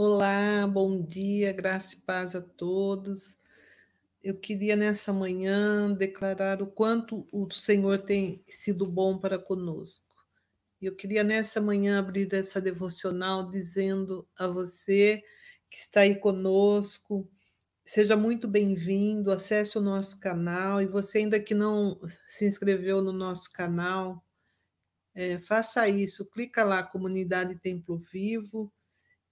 Olá, bom dia, graça e paz a todos. Eu queria nessa manhã declarar o quanto o Senhor tem sido bom para conosco. Eu queria nessa manhã abrir essa devocional dizendo a você que está aí conosco, seja muito bem-vindo, acesse o nosso canal e você ainda que não se inscreveu no nosso canal, é, faça isso, clica lá, Comunidade Templo Vivo,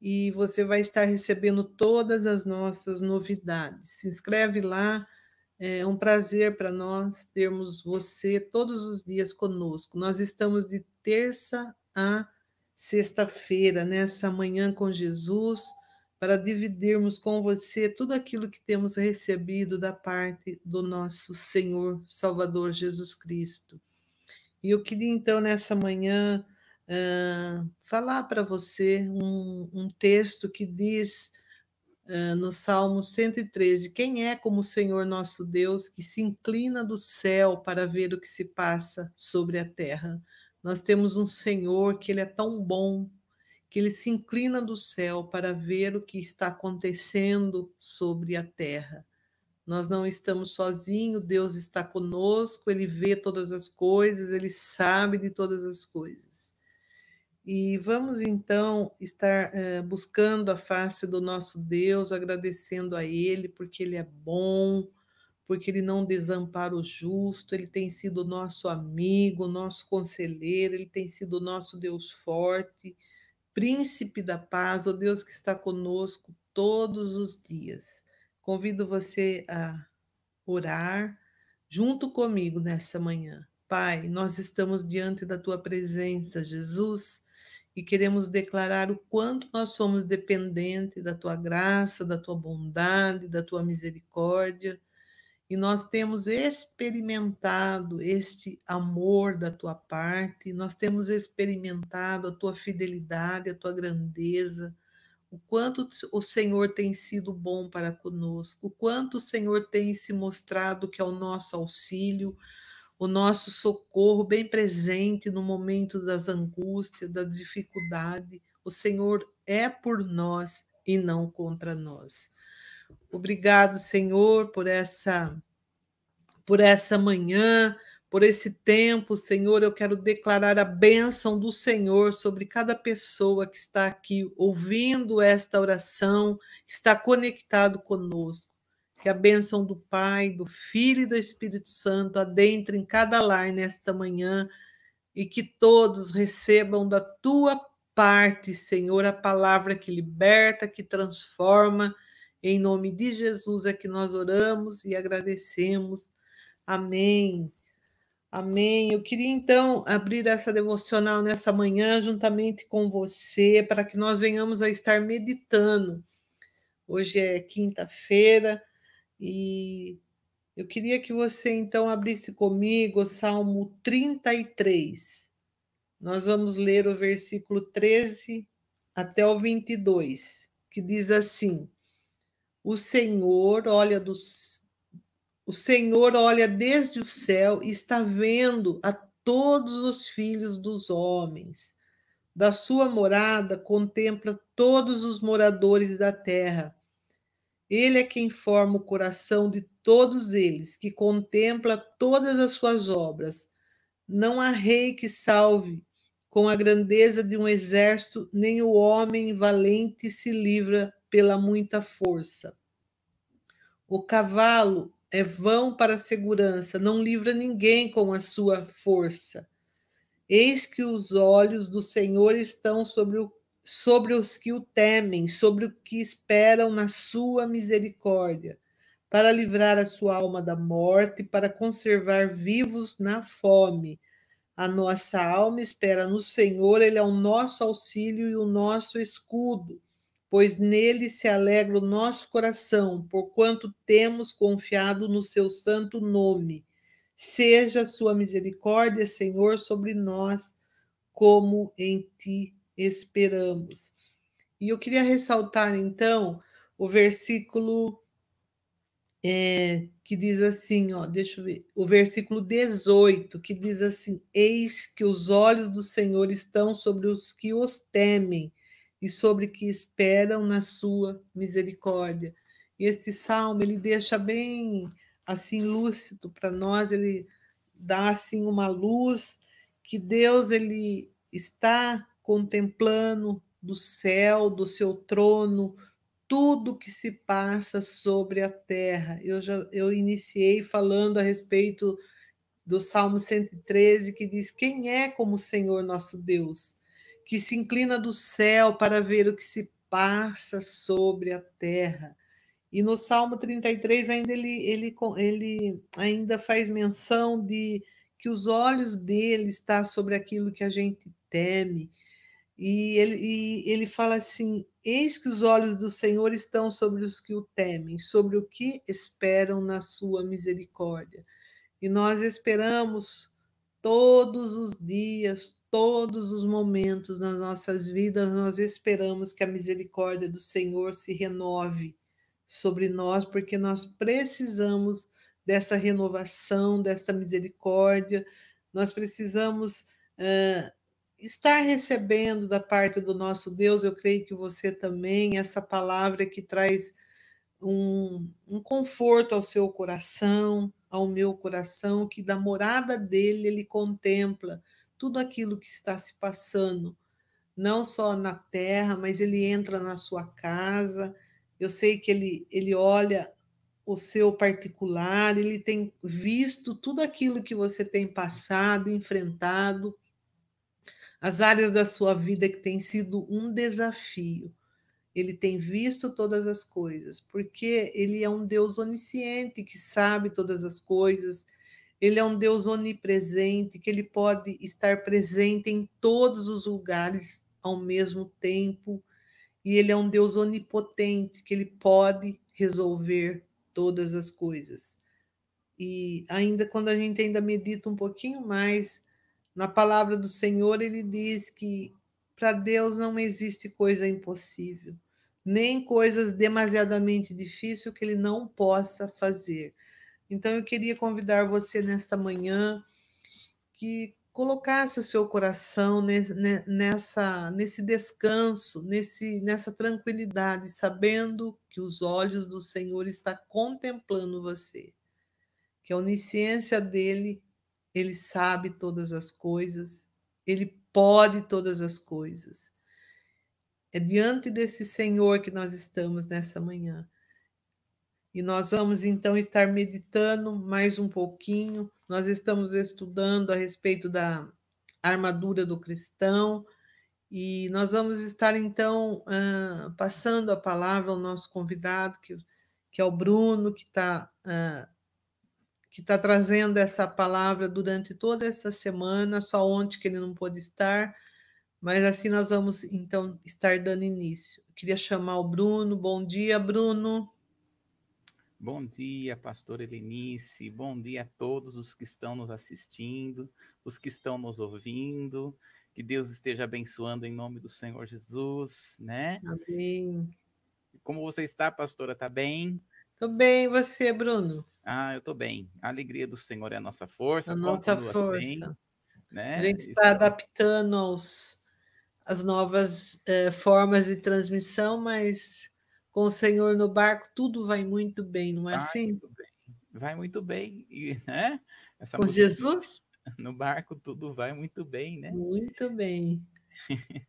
e você vai estar recebendo todas as nossas novidades. Se inscreve lá, é um prazer para nós termos você todos os dias conosco. Nós estamos de terça a sexta-feira, nessa manhã com Jesus, para dividirmos com você tudo aquilo que temos recebido da parte do nosso Senhor Salvador Jesus Cristo. E eu queria então nessa manhã falar para você um, um, texto que diz no Salmo 113: Quem é como o Senhor nosso Deus, que se inclina do céu para ver o que se passa sobre a terra? Nós temos um Senhor que ele é tão bom, que ele se inclina do céu para ver o que está acontecendo sobre a terra. Nós não estamos sozinhos, Deus está conosco, Ele vê todas as coisas, Ele sabe de todas as coisas. E vamos então estar é, buscando a face do nosso Deus, agradecendo a Ele, porque Ele é bom, porque Ele não desampara o justo, Ele tem sido nosso amigo, nosso conselheiro, Ele tem sido nosso Deus forte, príncipe da paz, o Deus que está conosco todos os dias. Convido você a orar junto comigo nessa manhã. Pai, nós estamos diante da tua presença, Jesus e queremos declarar o quanto nós somos dependentes da tua graça, da tua bondade, da tua misericórdia. E nós temos experimentado este amor da tua parte, nós temos experimentado a tua fidelidade, a tua grandeza, o quanto o Senhor tem sido bom para conosco, o quanto o Senhor tem se mostrado que é o nosso auxílio, o nosso socorro bem presente no momento das angústias, da dificuldade. O Senhor é por nós e não contra nós. Obrigado, Senhor, por essa por essa manhã, por esse tempo, Senhor, eu quero declarar a bênção do Senhor sobre cada pessoa que está aqui ouvindo esta oração, está conectado conosco. Que a bênção do Pai, do Filho e do Espírito Santo adentre em cada lar nesta manhã e que todos recebam da tua parte, Senhor, a palavra que liberta, que transforma. Em nome de Jesus é que nós oramos e agradecemos. Amém. Amém. Eu queria então abrir essa devocional nesta manhã juntamente com você para que nós venhamos a estar meditando. Hoje é quinta-feira, e eu queria que você então abrisse comigo o Salmo 33. Nós vamos ler o versículo 13 até o 22, que diz assim: O Senhor olha dos o Senhor olha desde o céu e está vendo a todos os filhos dos homens. Da sua morada contempla todos os moradores da terra. Ele é quem forma o coração de todos eles, que contempla todas as suas obras. Não há rei que salve com a grandeza de um exército, nem o homem valente se livra pela muita força. O cavalo é vão para a segurança, não livra ninguém com a sua força. Eis que os olhos do Senhor estão sobre o sobre os que o temem, sobre o que esperam na sua misericórdia, para livrar a sua alma da morte, para conservar vivos na fome. A nossa alma espera no Senhor, Ele é o nosso auxílio e o nosso escudo, pois nele se alegra o nosso coração, porquanto temos confiado no seu santo nome. Seja a sua misericórdia, Senhor, sobre nós, como em ti esperamos. E eu queria ressaltar, então, o versículo é, que diz assim, ó, deixa eu ver, o versículo 18, que diz assim: Eis que os olhos do Senhor estão sobre os que os temem, e sobre que esperam na sua misericórdia. E este salmo ele deixa bem assim lúcido para nós, ele dá assim uma luz que Deus ele está contemplando do céu, do seu trono, tudo que se passa sobre a terra. Eu já eu iniciei falando a respeito do Salmo 113 que diz: "Quem é como o Senhor nosso Deus, que se inclina do céu para ver o que se passa sobre a terra?" E no Salmo 33 ainda ele, ele, ele ainda faz menção de que os olhos dele estão sobre aquilo que a gente teme. E ele, e ele fala assim: Eis que os olhos do Senhor estão sobre os que o temem, sobre o que esperam na sua misericórdia. E nós esperamos todos os dias, todos os momentos nas nossas vidas, nós esperamos que a misericórdia do Senhor se renove sobre nós, porque nós precisamos dessa renovação, dessa misericórdia, nós precisamos uh, estar recebendo da parte do nosso Deus, eu creio que você também, essa palavra que traz um, um conforto ao seu coração, ao meu coração, que da morada dele ele contempla tudo aquilo que está se passando, não só na terra, mas ele entra na sua casa, eu sei que ele, ele olha o seu particular, ele tem visto tudo aquilo que você tem passado, enfrentado, as áreas da sua vida que tem sido um desafio. Ele tem visto todas as coisas, porque ele é um Deus onisciente que sabe todas as coisas. Ele é um Deus onipresente, que ele pode estar presente em todos os lugares ao mesmo tempo e ele é um Deus onipotente, que ele pode resolver todas as coisas. E ainda quando a gente ainda medita um pouquinho mais na palavra do Senhor, ele diz que para Deus não existe coisa impossível, nem coisas demasiadamente difíceis que ele não possa fazer. Então eu queria convidar você nesta manhã que colocasse o seu coração nessa, nesse descanso, nesse, nessa tranquilidade, sabendo que os olhos do Senhor está contemplando você, que a onisciência dele, ele sabe todas as coisas, ele pode todas as coisas. É diante desse Senhor que nós estamos nessa manhã. E nós vamos então estar meditando mais um pouquinho. Nós estamos estudando a respeito da armadura do cristão e nós vamos estar então uh, passando a palavra ao nosso convidado, que, que é o Bruno, que está uh, que está trazendo essa palavra durante toda essa semana, só ontem que ele não pôde estar, mas assim nós vamos então estar dando início. Eu queria chamar o Bruno. Bom dia, Bruno. Bom dia, pastor Helenice. Bom dia a todos os que estão nos assistindo, os que estão nos ouvindo. Que Deus esteja abençoando em nome do Senhor Jesus, né? Amém. Como você está, pastora? Tá bem? Tô bem, e você, Bruno? Ah, eu tô bem. A alegria do Senhor é a nossa força. A nossa força. Assim, né? A gente está adaptando aos, as novas eh, formas de transmissão, mas com o Senhor no barco, tudo vai muito bem, não é vai assim? Muito bem. Vai muito bem, e, né? Essa com Jesus? No barco tudo vai muito bem, né? Muito bem.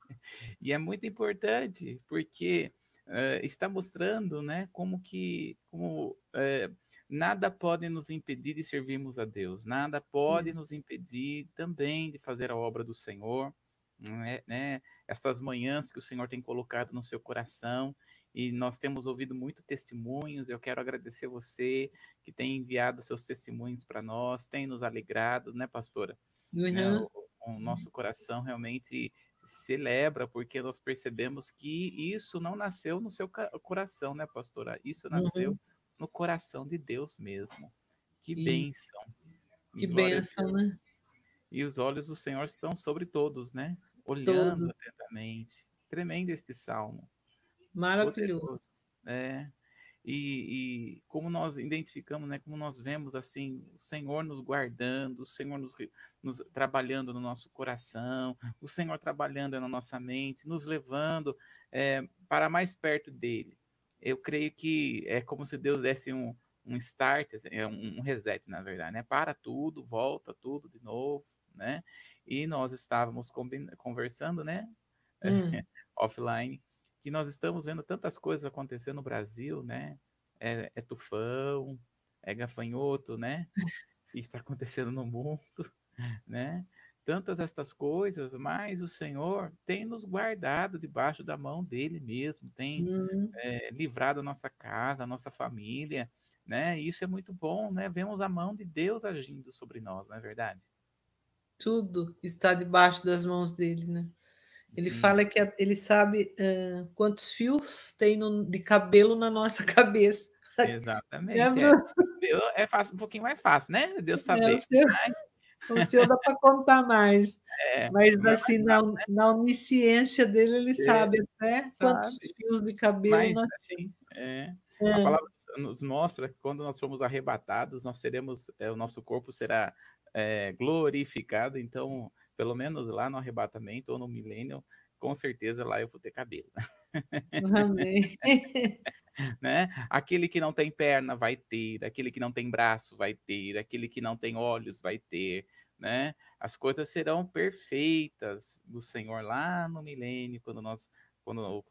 e é muito importante, porque uh, está mostrando, né, como que, como uh, nada pode nos impedir de servirmos a Deus, nada pode Isso. nos impedir também de fazer a obra do Senhor, né, né? Essas manhãs que o Senhor tem colocado no seu coração, e nós temos ouvido muito testemunhos. Eu quero agradecer você que tem enviado seus testemunhos para nós, tem nos alegrado, né, pastora? Uhum. É, o, o nosso coração realmente celebra porque nós percebemos que isso não nasceu no seu coração, né, pastora? Isso nasceu uhum. No coração de Deus mesmo. Que isso. bênção. Que bênção, né? E os olhos do Senhor estão sobre todos, né? Olhando todos. atentamente. Tremendo este salmo. Maravilhoso. É. e, e, como nós identificamos, né, como nós vemos assim, o Senhor nos guardando, o Senhor nos, nos, trabalhando no nosso coração, o Senhor trabalhando na nossa mente, nos levando é, para mais perto dele. Eu creio que é como se Deus desse um, um start, assim, é um, reset, na verdade, né? Para tudo, volta tudo de novo, né? E nós estávamos conversando, né? Hum. Offline que nós estamos vendo tantas coisas acontecendo no Brasil, né? É, é tufão, é gafanhoto, né? Está acontecendo no mundo, né? Tantas estas coisas, mas o Senhor tem nos guardado debaixo da mão dele mesmo, tem uhum. é, livrado a nossa casa, a nossa família, né? Isso é muito bom, né? Vemos a mão de Deus agindo sobre nós, não é verdade? Tudo está debaixo das mãos dele, né? Ele Sim. fala que ele sabe uh, quantos fios tem no, de cabelo na nossa cabeça. Exatamente. É, é fácil, um pouquinho mais fácil, né? Deus saber. É, o, seu dá para contar mais. É, Mas assim, na, né? na onisciência dele, ele é, sabe até sabe. quantos fios de cabelo. Mas, nós... assim, é, a é. palavra nos mostra que quando nós formos arrebatados, nós seremos, é, o nosso corpo será glorificado. Então, pelo menos lá no arrebatamento ou no milênio, com certeza lá eu vou ter cabelo. Amém. né? Aquele que não tem perna vai ter, aquele que não tem braço vai ter, aquele que não tem olhos vai ter, né? As coisas serão perfeitas do Senhor lá no milênio, quando nós quando,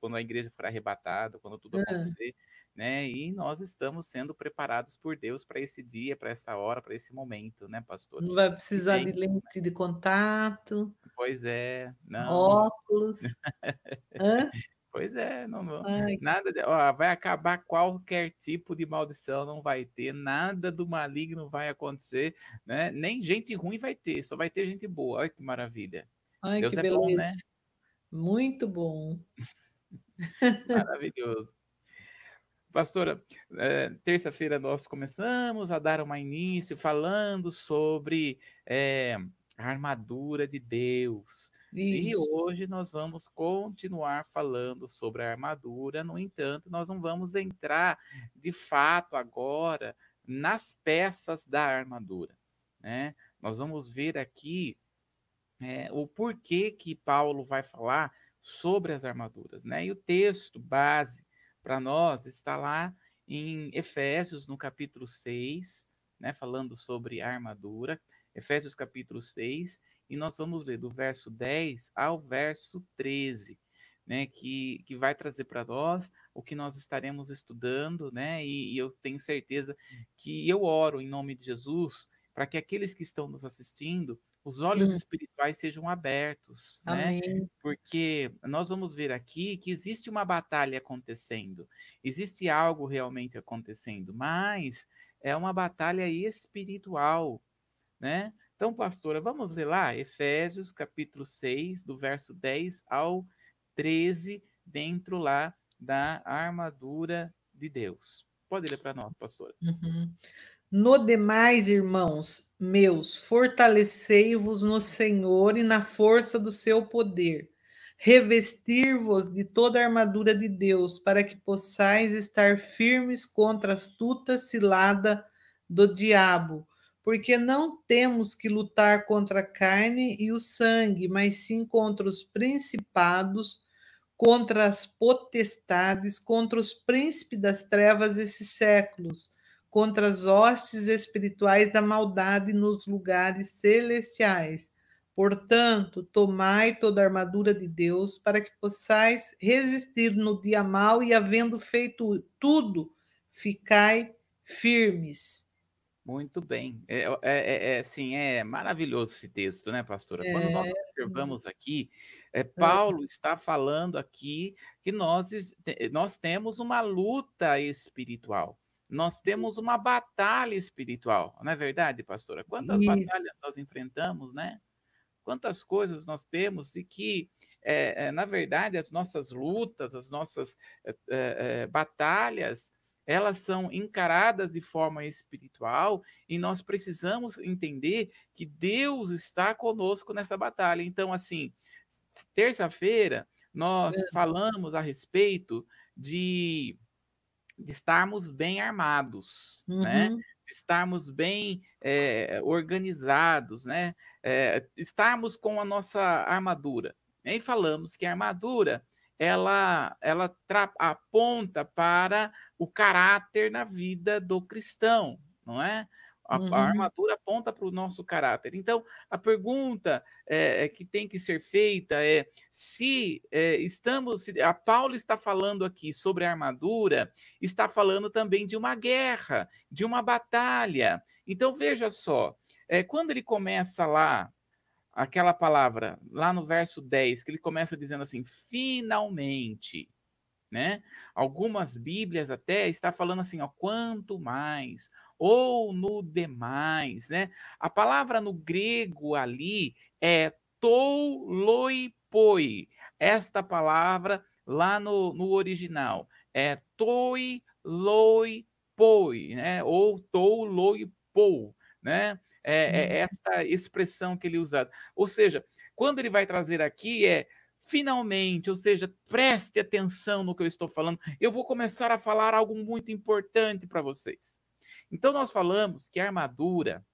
quando a igreja for arrebatada, quando tudo acontecer, né? E nós estamos sendo preparados por Deus para esse dia, para essa hora, para esse momento, né, pastor? Não vai precisar de lente de contato. Pois é, não. Óculos. Pois é, não, nada de, ó, vai acabar qualquer tipo de maldição, não vai ter, nada do maligno vai acontecer, né? Nem gente ruim vai ter, só vai ter gente boa. Olha que maravilha. Ai, Deus que é beleza. bom, né? Muito bom. Maravilhoso. Pastora, é, terça-feira nós começamos a dar um início falando sobre é, a armadura de Deus. Isso. E hoje nós vamos continuar falando sobre a armadura, no entanto, nós não vamos entrar de fato agora nas peças da armadura. Né? Nós vamos ver aqui é, o porquê que Paulo vai falar sobre as armaduras. Né? E o texto base para nós está lá em Efésios, no capítulo 6, né, falando sobre a armadura, Efésios capítulo 6, e nós vamos ler do verso 10 ao verso 13, né, que, que vai trazer para nós o que nós estaremos estudando, né, e, e eu tenho certeza que eu oro em nome de Jesus para que aqueles que estão nos assistindo os olhos hum. espirituais sejam abertos, né? Amém. né? Porque nós vamos ver aqui que existe uma batalha acontecendo, existe algo realmente acontecendo, mas é uma batalha espiritual, né? Então, pastora, vamos ler lá Efésios capítulo 6, do verso 10 ao 13, dentro lá da armadura de Deus. Pode ler para nós, pastora. Uhum. No demais, irmãos meus, fortalecei-vos no Senhor e na força do seu poder. Revestir-vos de toda a armadura de Deus, para que possais estar firmes contra a astuta cilada do diabo. Porque não temos que lutar contra a carne e o sangue, mas sim contra os principados, contra as potestades, contra os príncipes das trevas desses séculos contra as hostes espirituais da maldade nos lugares celestiais. Portanto, tomai toda a armadura de Deus para que possais resistir no dia mau e, havendo feito tudo, ficai firmes. Muito bem. É, é, é, é, assim, é maravilhoso esse texto, né, pastora? Quando nós é, observamos aqui, é, é, Paulo está falando aqui que nós, nós temos uma luta espiritual nós temos uma batalha espiritual, não é verdade, pastora? Quantas Isso. batalhas nós enfrentamos, né? Quantas coisas nós temos e que, é, é, na verdade, as nossas lutas, as nossas é, batalhas, elas são encaradas de forma espiritual e nós precisamos entender que Deus está conosco nessa batalha. Então, assim, terça-feira nós falamos a respeito de de estarmos bem armados, né? Uhum. De estarmos bem eh, organizados, né? Eh, estarmos com a nossa armadura. E falamos que a armadura ela, ela aponta para o caráter na vida do cristão, não é? A, a Uhum. armadura aponta para o nosso caráter. Então, a pergunta eh, que tem que ser feita é se eh, estamos, se a Paulo está falando aqui sobre a armadura, está falando também de uma guerra, de uma batalha. Então, veja só, eh, quando ele começa lá aquela palavra lá no verso 10, que ele começa dizendo assim: finalmente, né? Algumas Bíblias até está falando assim, ó, quanto mais, ou no demais, né? A palavra no grego ali é touloipoi. Esta palavra lá no, no original é toiloipoi, né? Ou touloipou, né? É, é esta expressão que ele usa. Ou seja, quando ele vai trazer aqui é finalmente, ou seja, preste atenção no que eu estou falando. Eu vou começar a falar algo muito importante para vocês. Então nós falamos que a armadura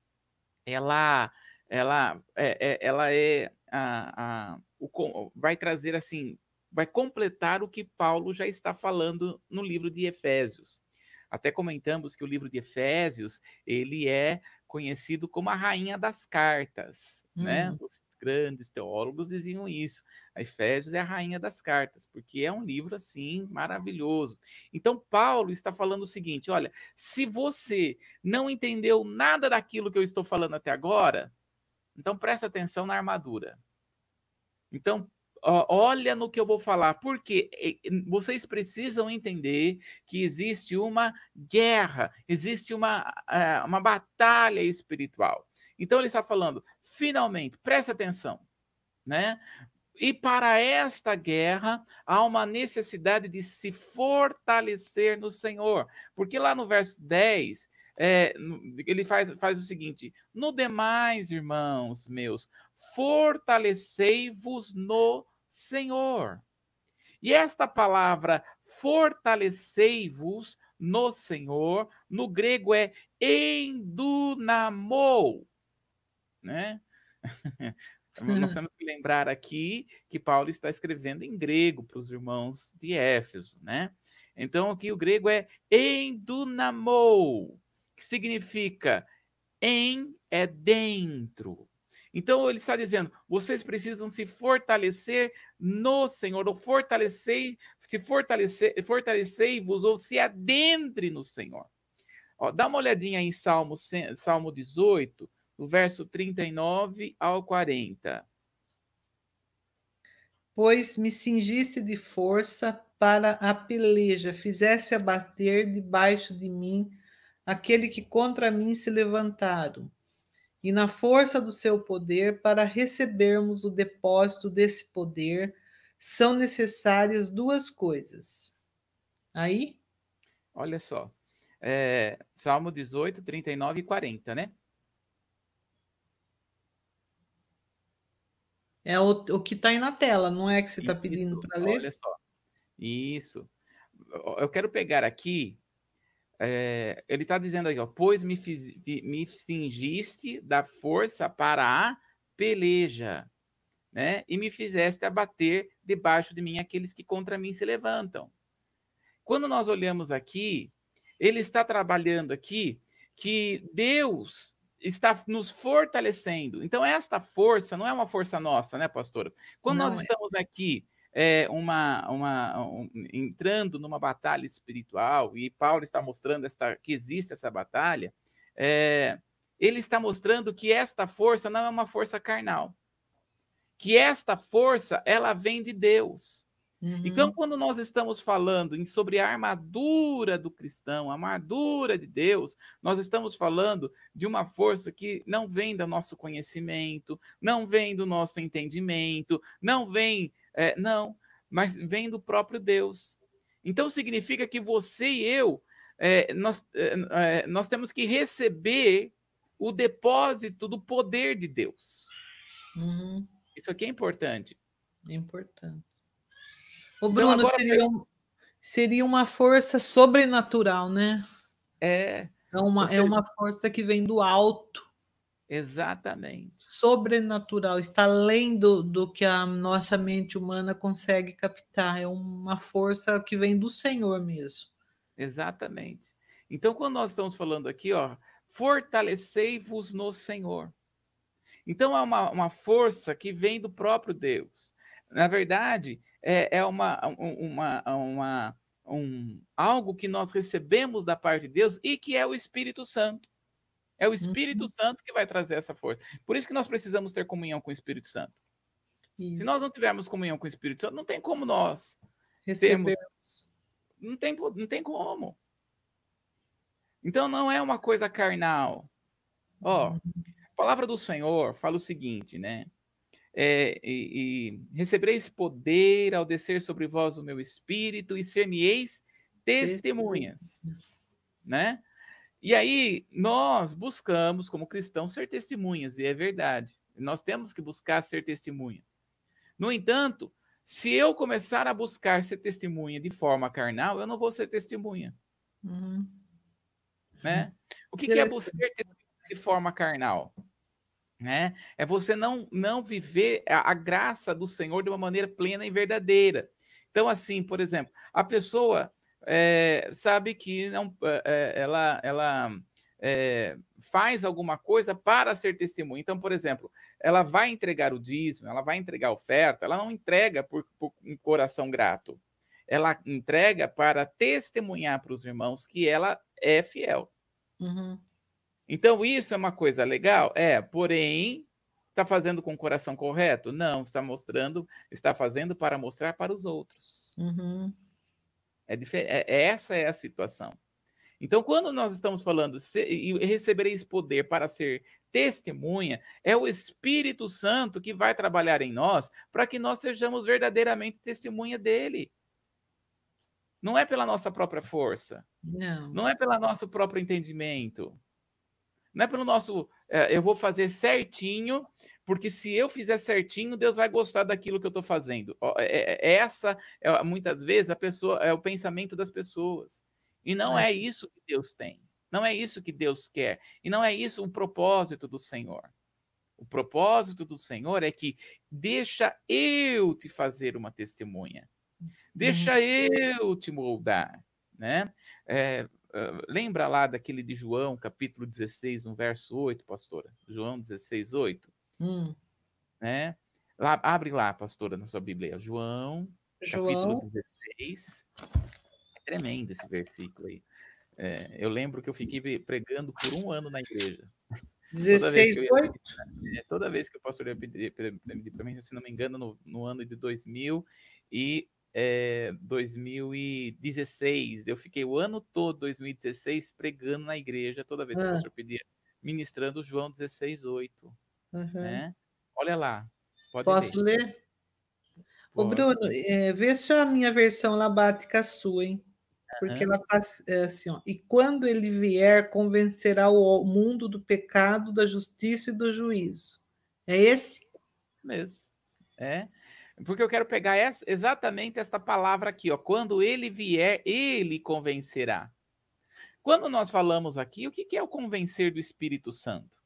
ela ela é, é- ela é a, a- o vai trazer assim, vai completar o que Paulo já está falando no livro de Efésios. Até comentamos que o livro de Efésios, ele é conhecido como a rainha das cartas, né? Uhum. Os grandes teólogos diziam isso. A Efésios é a rainha das cartas, porque é um livro assim maravilhoso. Então Paulo está falando o seguinte, olha, se você não entendeu nada daquilo que eu estou falando até agora, então presta atenção na armadura. Então, olha no que eu vou falar, porque vocês precisam entender que existe uma guerra, existe uma, uma batalha espiritual. Então, ele está falando, finalmente, presta atenção, né? E para esta guerra há uma necessidade de se fortalecer no Senhor. Porque lá no verso 10, é, ele faz, faz o seguinte: no demais, irmãos meus, fortalecei-vos no Senhor. E esta palavra fortalecei-vos no Senhor, no grego é endunamou, né? Nós temos que lembrar aqui que Paulo está escrevendo em grego para os irmãos de Éfeso, né? Então aqui o grego é endunamou, que significa em é dentro. Então ele está dizendo, vocês precisam se fortalecer no Senhor, ou fortalecer, se fortalecer, fortalecei-vos ou se adentre no Senhor. Ó, dá uma olhadinha aí em Salmo, Salmo 18, do verso 39 ao 40. Pois me cingiste de força para a peleja, fizeste abater debaixo de mim aquele que contra mim se levantaram. E na força do seu poder, para recebermos o depósito desse poder, são necessárias duas coisas. Aí, Olha só. É, Salmo 18, 39 e 40, né? É o, o que está aí na tela, não é que você está pedindo para ler? Olha só. Isso. Eu quero pegar aqui. é, ele está dizendo aqui, ó, pois me, fiz, me cingiste da força para a peleja, né? E me fizeste abater debaixo de mim aqueles que contra mim se levantam. Quando nós olhamos aqui, ele está trabalhando aqui que Deus está nos fortalecendo. Então, esta força não é uma força nossa, né, pastora? Quando Não nós é. estamos aqui é, uma, uma, um- entrando numa batalha espiritual, e Paulo está mostrando esta, que existe essa batalha, é, ele está mostrando que esta força não é uma força carnal. Que esta força, ela vem de Deus. Uhum. Então, quando nós estamos falando em- sobre a armadura do cristão, a armadura de Deus, nós estamos falando de uma força que não vem do nosso conhecimento, não vem do nosso entendimento, não vem, é, não, mas vem do próprio Deus. Então, significa que você e eu, é, nós, é, é, nós temos que receber o depósito do poder de Deus. Uhum. Isso aqui é importante. É importante. Ô, Então, Bruno, agora seria um- Seria uma força sobrenatural, né? É. É uma, seja, é uma força que vem do alto. Exatamente. Sobrenatural, está além do, do que a nossa mente humana consegue captar. É uma força que vem do Senhor mesmo. Exatamente. Então, quando nós estamos falando aqui, ó, fortalecei-vos no Senhor. Então, é uma, uma força que vem do próprio Deus. Na verdade, é, é uma, uma, uma, um, algo que nós recebemos da parte de Deus e que é o Espírito Santo. É o Espírito uhum. Santo que vai trazer essa força. Por isso que nós precisamos ter comunhão com o Espírito Santo. Isso. Se nós não tivermos comunhão com o Espírito Santo, não tem como nós recebermos. Termos, não, tem, não tem como. Então não é uma coisa carnal. Ó, uhum. a palavra do Senhor fala o seguinte, né? É, e, e, recebereis poder ao descer sobre vós o meu espírito e ser-me-eis testemunhas, né? E aí nós buscamos como cristãos ser testemunhas e é verdade. Nós temos que buscar ser testemunha. No entanto, se eu começar a buscar ser testemunha de forma carnal, eu não vou ser testemunha. Uhum. Né? O que, que é buscar de forma carnal? Né? É você não, não viver a, a, graça do Senhor de uma maneira plena e verdadeira. Então, assim, por exemplo, a pessoa é, sabe que não, é, ela, ela é, faz alguma coisa para ser testemunha. Então, por exemplo, ela vai entregar o dízimo, ela vai entregar a oferta, ela não entrega por, por um coração grato. Ela entrega para testemunhar para os irmãos que ela é fiel. Uhum. Então, isso é uma coisa legal? É, porém, está fazendo com o coração correto? Não, está mostrando, está fazendo para mostrar para os outros. Uhum. É, é, é, essa é a situação. Então, quando nós estamos falando e recebereis poder para ser testemunha, é o Espírito Santo que vai trabalhar em nós para que nós sejamos verdadeiramente testemunha dele. Não é pela nossa própria força. Não. Não é pelo nosso próprio entendimento. Não é pelo nosso, é, eu vou fazer certinho, porque se eu fizer certinho, Deus vai gostar daquilo que eu estou fazendo. É, é, é, essa, é, muitas vezes, a pessoa é o pensamento das pessoas. E não é. é isso que Deus tem. Não é isso que Deus quer. E não é isso o propósito do Senhor. O propósito do Senhor é que deixa eu te fazer uma testemunha. Deixa uhum. eu te moldar, né? É, Uh, lembra lá daquele de João, capítulo 16, um verso 8, pastora? João 16, 8. Hum. Né? Lá, abre lá, pastora, na sua Bíblia. João, João. capítulo 16. É tremendo esse versículo aí. É, eu lembro que eu fiquei pregando por um ano na igreja. 16, toda vez, 8? Ia, toda vez que o pastor ia pedir para mim, se não me engano, no, no ano de 2000, e é, 2016. Eu fiquei o ano todo, 2016, pregando na igreja, toda vez que o ah. pastor pedia, ministrando João 16, 8. Uhum. Né? Olha lá. Posso ler? ler? Ô, Bruno, é, vê se a minha versão lá bate com a sua, hein? Porque uhum. ela faz é, assim, ó. E quando ele vier, convencerá o mundo do pecado, da justiça e do juízo. É esse? Mesmo. É. Porque eu quero pegar essa, exatamente esta palavra aqui, ó. Quando ele vier, ele convencerá. Quando nós falamos aqui, o que é o convencer do Espírito Santo?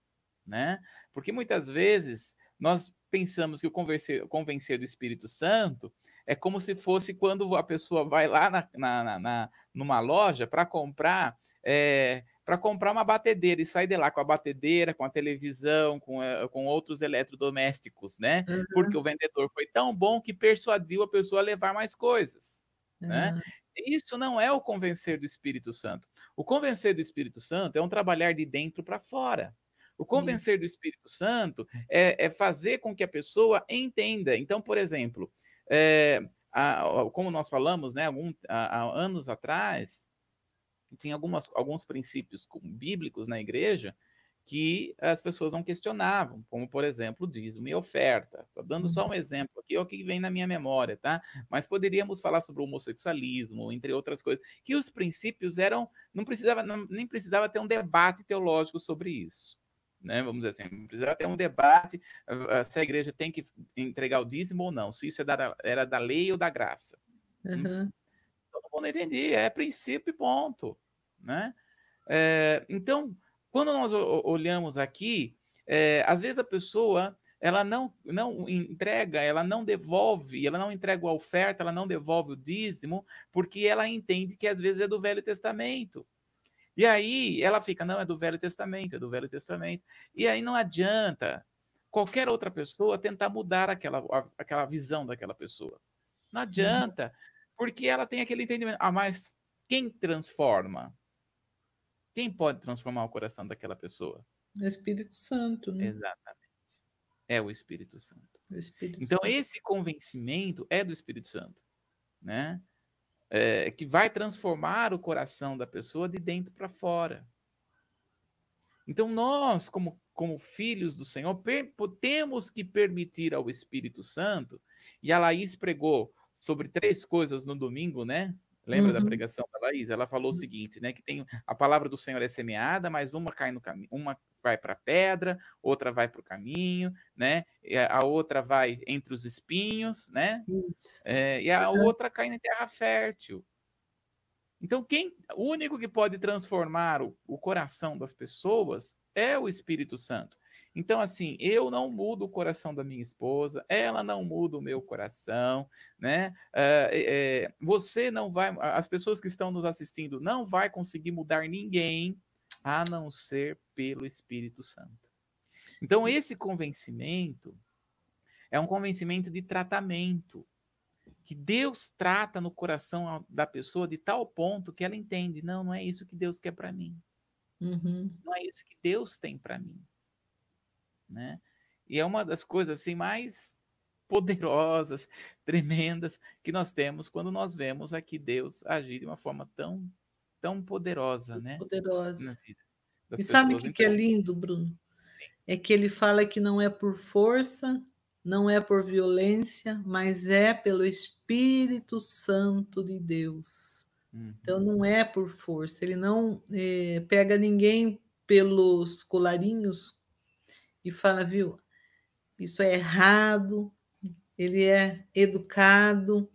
Né? Porque muitas vezes nós pensamos que o convencer, convencer do Espírito Santo é como se fosse quando a pessoa vai lá na, na, na numa loja para comprar é, para comprar uma batedeira e sair de lá com a batedeira, com a televisão, com, eh, com outros eletrodomésticos, né? Uhum. Porque o vendedor foi tão bom que persuadiu a pessoa a levar mais coisas, uhum. né? Isso não é o convencer do Espírito Santo. O convencer do Espírito Santo é um trabalhar de dentro para fora. O convencer do Espírito Santo é, é, fazer com que a pessoa entenda. Então, por exemplo, é, a, como nós falamos, né, algum, há, há anos atrás, tinha algumas, alguns princípios bíblicos na igreja que as pessoas não questionavam, como, por exemplo, dízimo e oferta. Estou dando só um uhum. exemplo aqui, é o que vem na minha memória, tá? Mas poderíamos falar sobre o homossexualismo, entre outras coisas, que os princípios eram, não precisava, não, nem precisava ter um debate teológico sobre isso. Né, vamos dizer assim, precisava ter um debate uh, se a igreja tem que entregar o dízimo ou não, se isso é era da lei ou da graça. Uhum bom, não entendi. É princípio e ponto, né? É, então, quando nós olhamos aqui, é, às vezes a pessoa ela não, não entrega, ela não devolve, ela não entrega a oferta, ela não devolve o dízimo, porque ela entende que às vezes é do Velho Testamento. E aí ela fica, não, é do Velho Testamento, é do Velho Testamento. E aí não adianta qualquer outra pessoa tentar mudar aquela, aquela visão daquela pessoa. Não uhum. adianta, porque ela tem aquele entendimento. Ah, mas quem transforma? Quem pode transformar o coração daquela pessoa? O Espírito Santo, né? Exatamente. É o Espírito Santo. O Espírito então, Santo. esse convencimento é do Espírito Santo, né? É, que vai transformar o coração da pessoa de dentro para fora. Então, nós, como, como filhos do Senhor, temos que permitir ao Espírito Santo, e a Laís pregou sobre três coisas no domingo, né? Lembra uhum. da pregação da Laís? Ela falou o seguinte, né? Que tem a palavra do Senhor é semeada, mas uma cai no caminho, uma vai para a pedra, outra vai para o caminho, né? E a outra vai entre os espinhos, né? É, e a uhum. outra cai na terra fértil. Então, quem, o único que pode transformar o, o coração das pessoas é o Espírito Santo. Então, assim, eu não mudo o coração da minha esposa, ela não muda o meu coração, né? É, é, você não vai, as pessoas que estão nos assistindo não vai conseguir mudar ninguém, a não ser pelo Espírito Santo. Então, esse convencimento é um convencimento de tratamento, que Deus trata no coração da pessoa de tal ponto que ela entende: não, não é isso que Deus quer para mim. Uhum. Não é isso que Deus tem para mim. Né? E é uma das coisas assim mais poderosas, tremendas que nós temos quando nós vemos aqui Deus agir de uma forma tão tão poderosa, né? Poderosa. E sabe o que, então... que é então lindo, Bruno? Sim. É que ele fala que não é por força, não é por violência, mas é pelo Espírito Santo de Deus. Uhum. Então não é por força, ele não é, pega ninguém pelos colarinhos e fala, viu, isso é errado, ele é educado,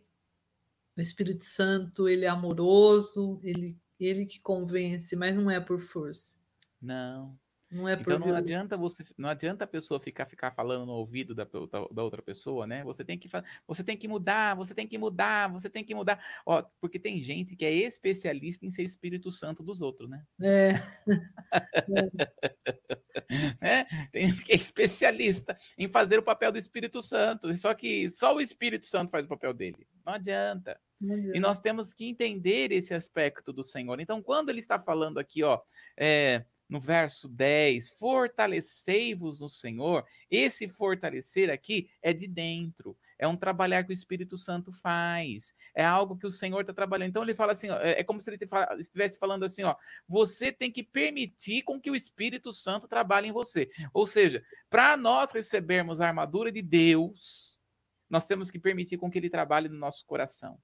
o Espírito Santo, ele é amoroso, ele ele que convence, mas não é por força. Não. Não é então não adianta você, não adianta a pessoa ficar ficar falando no ouvido da, da, da, outra pessoa, né? Você tem que você tem que mudar, você tem que mudar, você tem que mudar. Ó, porque tem gente que é especialista em ser Espírito Santo dos outros, né? É. é. Tem gente que é especialista em fazer o papel do Espírito Santo, só que só o Espírito Santo faz o papel dele. Não adianta. E nós temos que entender esse aspecto do Senhor. Então, quando ele está falando aqui, ó, é, no verso 10, fortalecei-vos no Senhor, esse fortalecer aqui é de dentro, é um trabalhar que o Espírito Santo faz, é algo que o Senhor está trabalhando. Então ele fala assim, ó, é, é como se ele estivesse falando assim, ó, você tem que permitir com que o Espírito Santo trabalhe em você. Ou seja, para nós recebermos a armadura de Deus, nós temos que permitir com que ele trabalhe no nosso coração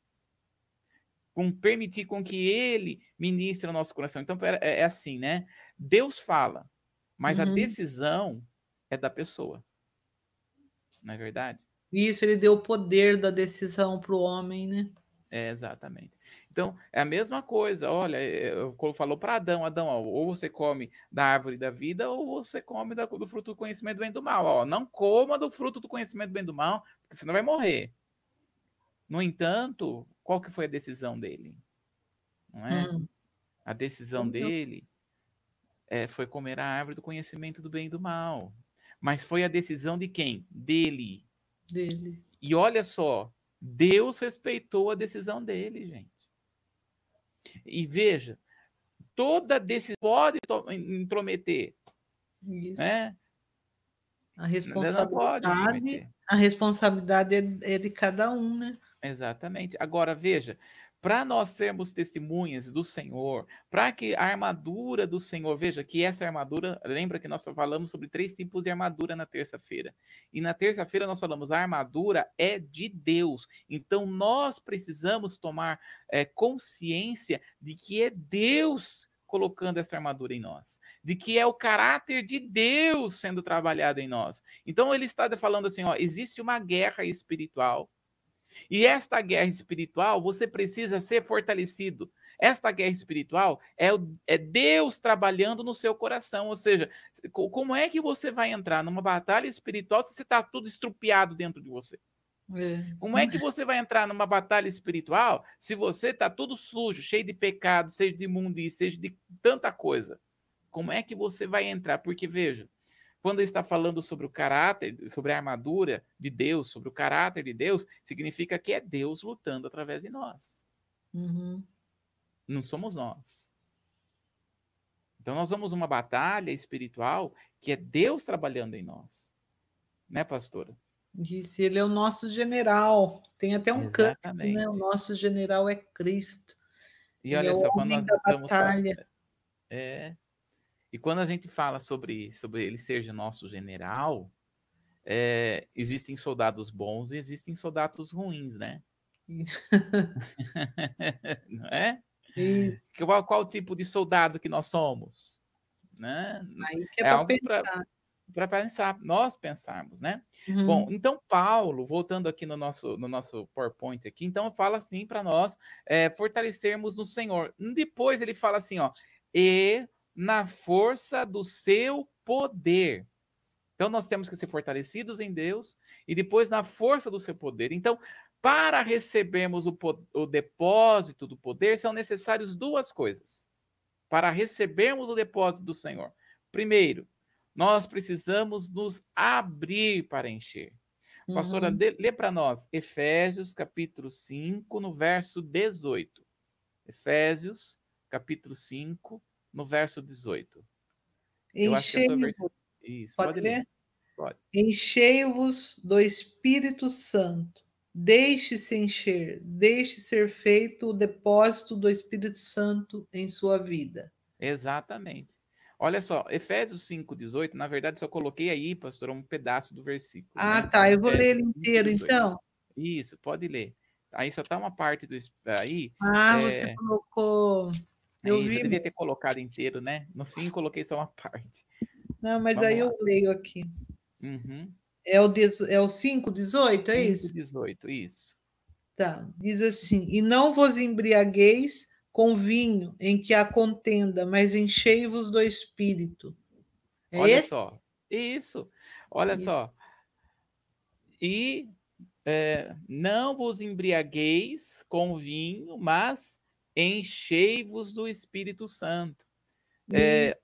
com permitir com que ele ministre o nosso coração. Então é, é assim, né? Deus fala, mas uhum. a decisão é da pessoa. Não é verdade? Isso, ele deu o poder da decisão para o homem, né? É, exatamente. Então, é a mesma coisa. Olha, é, falou para Adão, Adão, ó, ou você come da árvore da vida, ou você come da, do fruto do conhecimento do bem do mal. Ó, não coma do fruto do conhecimento do bem do mal, porque senão vai morrer. No entanto, qual que foi a decisão dele? Não é? Hum. A decisão dele é, foi comer a árvore do conhecimento do bem e do mal. Mas foi a decisão de quem? Dele. Dele. E olha só, Deus respeitou a decisão dele, gente. E veja, toda decisão pode intrometer. Isso. Né? A responsabilidade, a responsabilidade é, é de cada um, né? Exatamente. Agora, veja, para nós sermos testemunhas do Senhor, para que a armadura do Senhor, veja que essa armadura, lembra que nós falamos sobre três tipos de armadura na terça-feira. E na terça-feira nós falamos a armadura é de Deus. Então nós precisamos tomar é, consciência de que é Deus colocando essa armadura em nós, de que é o caráter de Deus sendo trabalhado em nós. Então ele está falando assim, ó, existe uma guerra espiritual E esta guerra espiritual, você precisa ser fortalecido. Esta guerra espiritual é, é Deus trabalhando no seu coração. Ou seja, como é que você vai entrar numa batalha espiritual se você está tudo estrupiado dentro de você? É. Como é que você vai entrar numa batalha espiritual se você está tudo sujo, cheio de pecado, cheio de imundice, cheio de tanta coisa? Como é que você vai entrar? Porque, veja, quando ele está falando sobre o caráter, sobre a armadura de Deus, sobre o caráter de Deus, significa que é Deus lutando através de nós. Uhum. Não somos nós. Então, nós vamos uma batalha espiritual que é Deus trabalhando em nós. Né, pastora? Disse, ele é o nosso general. Tem até um canto, né? O nosso general é Cristo. E olha é só, quando nós estamos batalha. É. E quando a gente fala sobre, sobre ele ser nosso general, é, existem soldados bons e existem soldados ruins, né? Não é? Qual, qual tipo de soldado que nós somos? Né? É, é algo para para pensar, nós pensarmos, né? Uhum. Bom, então Paulo, voltando aqui no nosso, no nosso PowerPoint aqui, então fala assim para nós é, fortalecermos no Senhor. Depois ele fala assim, ó, e na força do seu poder. Então nós temos que ser fortalecidos em Deus e depois na força do seu poder. Então, para recebermos o, o depósito do poder, são necessárias duas coisas. Para recebermos o depósito do Senhor. Primeiro, nós precisamos nos abrir para encher. Uhum. Pastora, lê para nós Efésios capítulo 5, no verso 18. Efésios capítulo 5, no verso 18. Enchei-vos. Isso, pode, pode ler? ler? Pode. Enchei-vos do Espírito Santo. Deixe-se encher, deixe ser feito o depósito do Espírito Santo em sua vida. Exatamente. Olha só, Efésios 5,18, na verdade, só coloquei aí, pastor, um pedaço do versículo. Ah, né? tá. Eu vou Efésios ler ele inteiro, 5, então. Isso, pode ler. Aí só tá uma parte do. Aí. Ah, é... você colocou. Eu aí, vi. Devia ter colocado inteiro, né? No fim, coloquei só uma parte. Não, mas Vamos aí lá. eu leio aqui. Uhum. É o, é o 5,18, é 5, isso? 18, isso. Tá. Diz assim: E não vos embriagueis com vinho em que há contenda, mas enchei-vos do espírito. É Olha esse? só. Isso. Olha Isso. só. E é, não vos embriagueis com vinho, mas enchei-vos do Espírito Santo. É,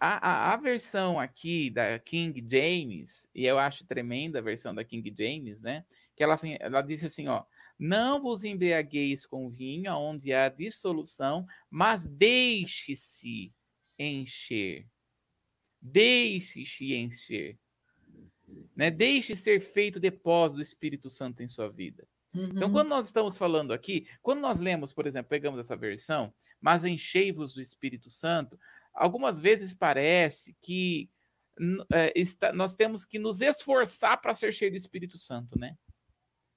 a, a, a, versão aqui da King James, e eu acho tremenda a versão da King James, né? Que ela, ela disse assim, ó, não vos embriagueis com vinho, onde há dissolução, mas deixe-se encher. Deixe-se encher. Né? Deixe ser feito depósito do Espírito Santo em sua vida. Então, uhum. Então, quando nós estamos falando aqui, quando nós lemos, por exemplo, pegamos essa versão, mas enchei-vos do Espírito Santo, algumas vezes parece que é, está, nós temos que nos esforçar para ser cheio do Espírito Santo, né?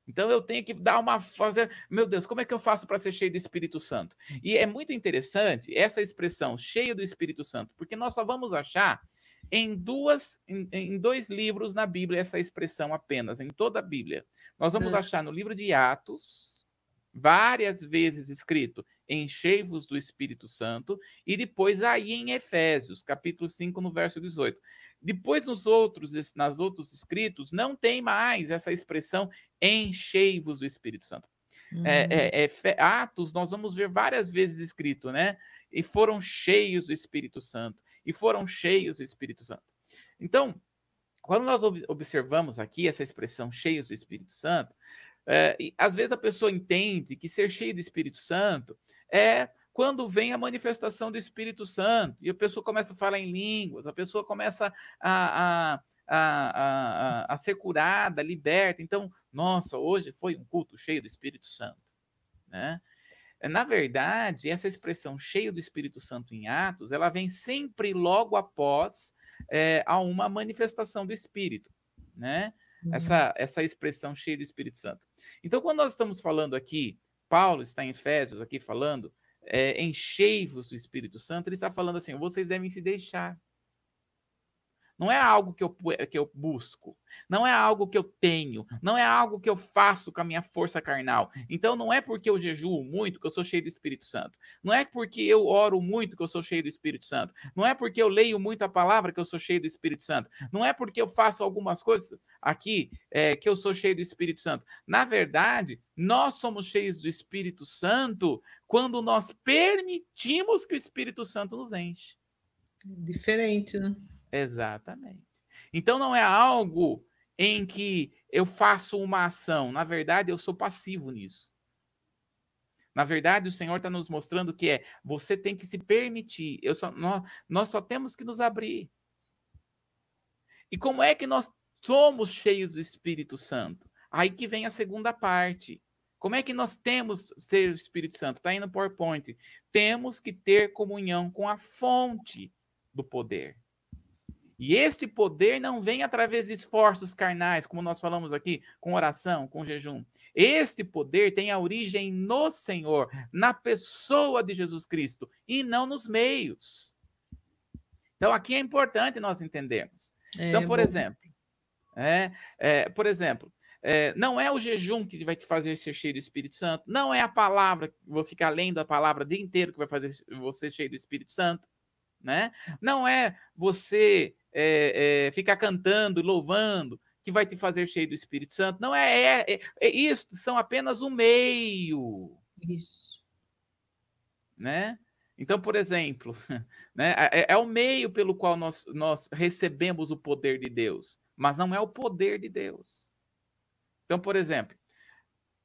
Então eu tenho que dar uma fazer, meu Deus, como é que eu faço para ser cheio do Espírito Santo? E é muito interessante essa expressão cheio do Espírito Santo, porque nós só vamos achar em duas em, em dois livros na Bíblia essa expressão apenas, em toda a Bíblia. Nós vamos hum. achar no livro de Atos várias vezes escrito enchei-vos do Espírito Santo e depois aí em Efésios, capítulo 5, no verso 18. Depois, nos outros, nas outros escritos, não tem mais essa expressão enchei-vos do Espírito Santo. Uhum. É, é, é, Atos, nós vamos ver várias vezes escrito, né? E foram cheios do Espírito Santo. E foram cheios do Espírito Santo. Então, quando nós observamos aqui essa expressão cheios do Espírito Santo, é, às vezes a pessoa entende que ser cheio do Espírito Santo é quando vem a manifestação do Espírito Santo e a pessoa começa a falar em línguas, a pessoa começa a, a, a, a, a ser curada, liberta. Então, nossa, hoje foi um culto cheio do Espírito Santo. Né? Na verdade, essa expressão cheio do Espírito Santo em Atos, ela vem sempre logo após é, a uma manifestação do Espírito, né? Uhum. Essa, essa expressão cheio do Espírito Santo. Então, quando nós estamos falando aqui, Paulo está em Efésios aqui falando é, enchei-vos do Espírito Santo, ele está falando assim: vocês devem se deixar. Não é algo que eu, que eu busco, não é algo que eu tenho, não é algo que eu faço com a minha força carnal. Então não é porque eu jejuo muito que eu sou cheio do Espírito Santo. Não é porque eu oro muito que eu sou cheio do Espírito Santo. Não é porque eu leio muito a palavra que eu sou cheio do Espírito Santo. Não é porque eu faço algumas coisas aqui é, que eu sou cheio do Espírito Santo. Na verdade, nós somos cheios do Espírito Santo quando nós permitimos que o Espírito Santo nos enche. Diferente, né? Exatamente. Então não é algo em que eu faço uma ação. Na verdade, eu sou passivo nisso. Na verdade, o Senhor está nos mostrando que é você tem que se permitir. Eu só, nós, nós só temos que nos abrir. E como é que nós somos cheios do Espírito Santo? Aí que vem a segunda parte. Como é que nós temos ser o Espírito Santo? Está aí no PowerPoint. Temos que ter comunhão com a fonte do poder. E esse poder não vem através de esforços carnais, como nós falamos aqui, com oração, com jejum. Este poder tem a origem no Senhor, na pessoa de Jesus Cristo, e não nos meios. Então, aqui é importante nós entendermos. É, então, por exemplo, é, é, por exemplo, é, não é o jejum que vai te fazer ser cheio do Espírito Santo, não é a palavra, vou ficar lendo a palavra o dia inteiro que vai fazer você cheio do Espírito Santo, né? Não é você é, é, ficar cantando, louvando, que vai te fazer cheio do Espírito Santo. Não é, é, é, é isso, são apenas um meio. Isso. Né? Então, por exemplo, né, é, é, o meio pelo qual nós, nós recebemos o poder de Deus, mas não é o poder de Deus. Então, por exemplo,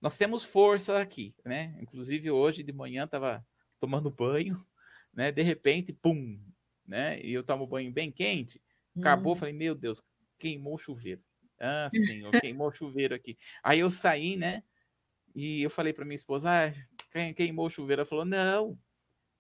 nós temos força aqui, né? Inclusive hoje de manhã estava tomando banho, né? De repente, pum, né? E eu tomo banho bem quente. Acabou, hum. falei, meu Deus, queimou o chuveiro. Ah, senhor, queimou o chuveiro aqui. Aí eu saí, né? E eu falei para minha esposa, ah, queimou o chuveiro. Ela falou, não,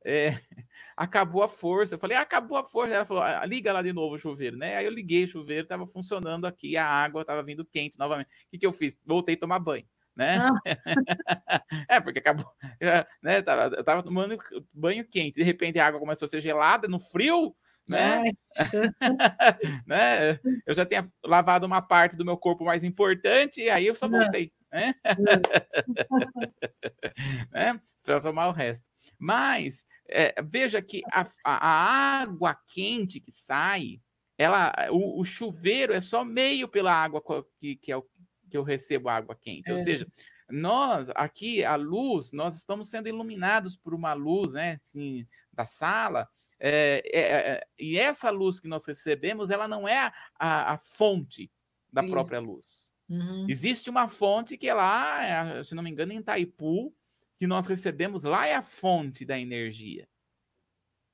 é, acabou a força. Eu falei, ah, acabou a força. Ela falou, ah, liga lá de novo o chuveiro, né? Aí eu liguei o chuveiro, estava funcionando aqui, a água estava vindo quente novamente. O que, que eu fiz? Voltei a tomar banho, né? Ah. é, porque acabou, né? Eu tava, eu tava tomando banho quente, de repente a água começou a ser gelada, no frio, né? né? Eu já tinha lavado uma parte do meu corpo mais importante e aí eu só voltei, né? né? Para tomar o resto. Mas é, veja que a, a, água quente que sai, ela, o, o, chuveiro é só meio pela água que, que, é o, que eu recebo água quente. É. Ou seja, nós aqui a luz, nós estamos sendo iluminados por uma luz, né, assim, da sala é, é, é, e essa luz que nós recebemos, ela não é a, a fonte da Isso. própria luz. Uhum. Existe uma fonte que é lá, se não me engano, em Itaipu, que nós recebemos, lá é a fonte da energia.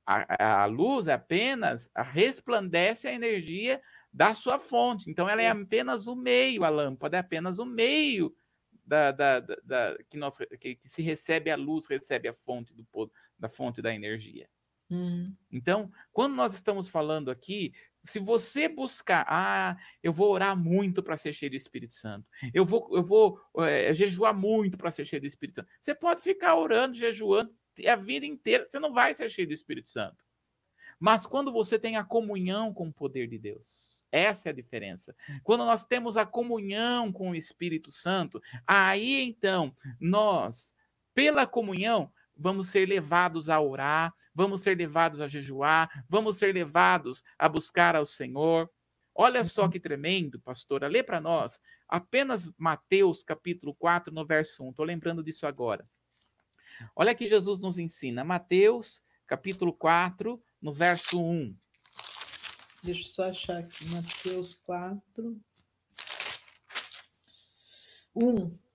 A, a luz é apenas resplandece a energia da sua fonte. Então, ela é apenas o meio, a lâmpada é apenas o meio da, da, da, da que, nós, que, que, se recebe a luz, recebe a fonte do, da fonte da energia. Uhum. Então, quando nós estamos falando aqui, se você buscar, ah, eu vou orar muito para ser cheio do Espírito Santo, eu vou, eu vou é, jejuar muito para ser cheio do Espírito Santo. Você pode ficar orando, jejuando a vida inteira, você não vai ser cheio do Espírito Santo. Mas quando você tem a comunhão com o poder de Deus, essa é a diferença. Quando nós temos a comunhão com o Espírito Santo, aí então nós, pela comunhão, vamos ser levados a orar, vamos ser levados a jejuar, vamos ser levados a buscar ao Senhor. Olha só uhum. que tremendo, pastora. Lê para nós apenas Mateus capítulo 4, no verso 1. Estou lembrando disso agora. Olha que Jesus nos ensina. Mateus capítulo 4, no verso 1. Deixa eu só achar aqui. Mateus 4. 1.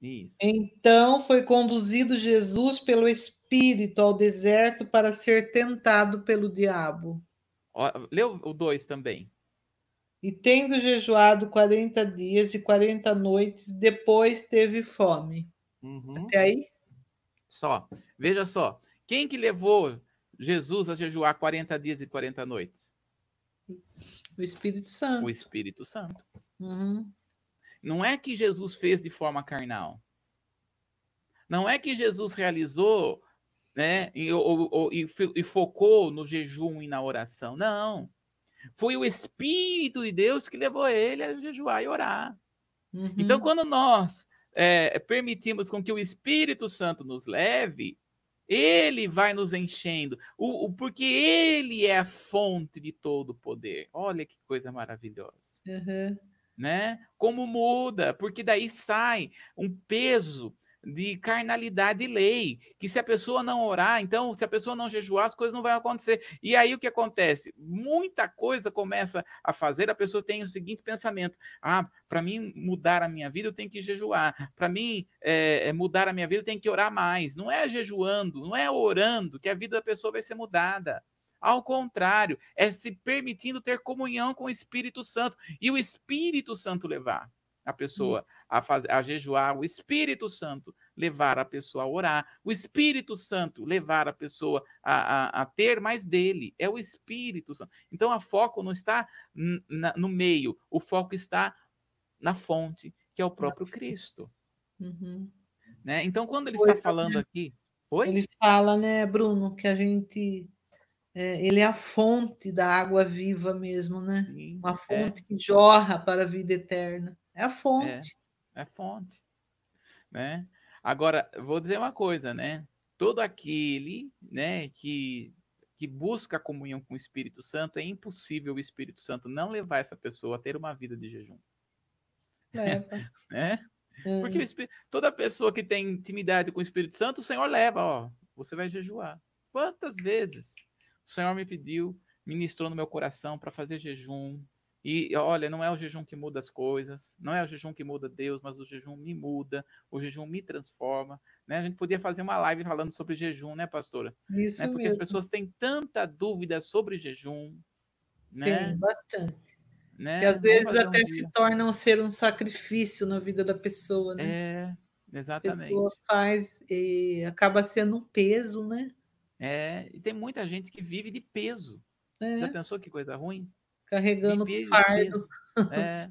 Isso. Então foi conduzido Jesus pelo Espírito ao deserto para ser tentado pelo diabo. Leu o 2 também. E tendo jejuado 40 dias e 40 noites, depois teve fome. Uhum. Até aí? Só. Veja só. Quem que levou Jesus a jejuar 40 dias e 40 noites? O Espírito Santo. O Espírito Santo. Uhum. Não é que Jesus fez de forma carnal. Não é que Jesus realizou né, e, ou, ou, e, e focou no jejum e na oração. Não. Foi o Espírito de Deus que levou ele a jejuar e orar. Então, uhum. Então, quando nós é, permitimos com que o Espírito Santo nos leve, ele vai nos enchendo, o, o, porque ele é a fonte de todo o poder. Olha que coisa maravilhosa. Uhum. Né? Como muda, porque daí sai um peso de carnalidade e lei, que se a pessoa não orar, então, se a pessoa não jejuar, as coisas não vão acontecer. E aí o que acontece? Muita coisa começa a fazer, a pessoa tem o seguinte pensamento: ah, para mim mudar a minha vida, eu tenho que jejuar. Para mim é, mudar a minha vida, eu tenho que orar mais. Não é jejuando, não é orando que a vida da pessoa vai ser mudada. Ao contrário, é se permitindo ter comunhão com o Espírito Santo e o Espírito Santo levar a pessoa a, fazer, a jejuar, o Espírito Santo levar a pessoa a orar, o Espírito Santo levar a pessoa a, a, a ter mais dele, é o Espírito Santo. Então, a foco não está na, no meio, o foco está na fonte, que é o próprio Cristo. Uhum. Né? Então, quando ele pois está falando é. aqui. Oi? Ele fala, né, Bruno, que a gente. É, ele é a fonte da água viva mesmo, né? Sim, Uma é. fonte é. que jorra para a vida eterna. É a fonte. É, é a fonte. Né? Agora, vou dizer uma coisa, né? Todo aquele né, que, que busca a comunhão com o Espírito Santo, é impossível o Espírito Santo não levar essa pessoa a ter uma vida de jejum. Leva. né? Hum. Porque toda pessoa que tem intimidade com o Espírito Santo, o Senhor leva, ó, você vai jejuar. Quantas vezes o Senhor me pediu, ministrou no meu coração para fazer jejum, e olha, não é o jejum que muda as coisas, não é o jejum que muda Deus, mas o jejum me muda, o jejum me transforma. Né? A gente podia fazer uma live falando sobre jejum, né, pastora? Isso né? Porque mesmo. as pessoas têm tanta dúvida sobre jejum. Né? Tem, bastante. Né? Que às vezes até um se torna ser um sacrifício na vida da pessoa, né? É, exatamente. A pessoa faz e acaba sendo um peso, né? É, e tem muita gente que vive de peso. É. Já pensou que coisa ruim? Carregando o fardo. É,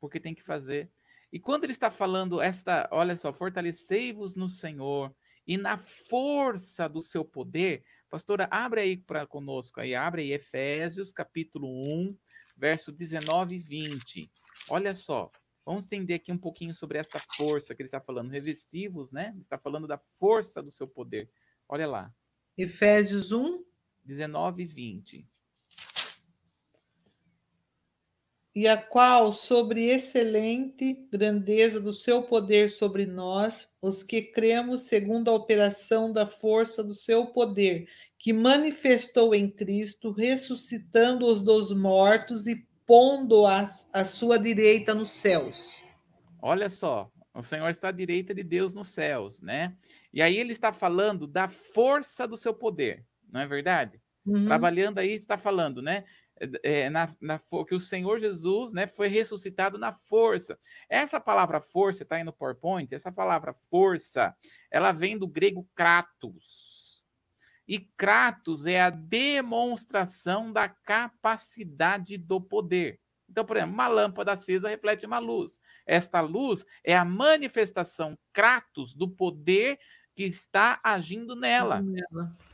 porque tem que fazer. E quando ele está falando esta, olha só, fortalecei-vos no Senhor e na força do seu poder, pastora, abre aí para conosco aí, abre aí Efésios capítulo 1, verso 19 e 20. Olha só, vamos entender aqui um pouquinho sobre essa força que ele está falando, revestivos, né? Ele está falando da força do seu poder. Olha lá. Efésios 1, 19 e 20 e a qual, sobre excelente grandeza do seu poder sobre nós, os que cremos segundo a operação da força do seu poder, que manifestou em Cristo, ressuscitando-os dos mortos e pondo-as à sua direita nos céus. Olha só, o Senhor está à direita de Deus nos céus, né? E aí ele está falando da força do seu poder, não é verdade? Uhum. Trabalhando aí, está falando, né? é, na, na, que o Senhor Jesus né, foi ressuscitado na força. Essa palavra força, está aí no PowerPoint, essa palavra força, ela vem do grego kratos. E kratos é a demonstração da capacidade do poder. Então, por exemplo, uma lâmpada acesa reflete uma luz. Esta luz é a manifestação kratos do poder que está agindo nela.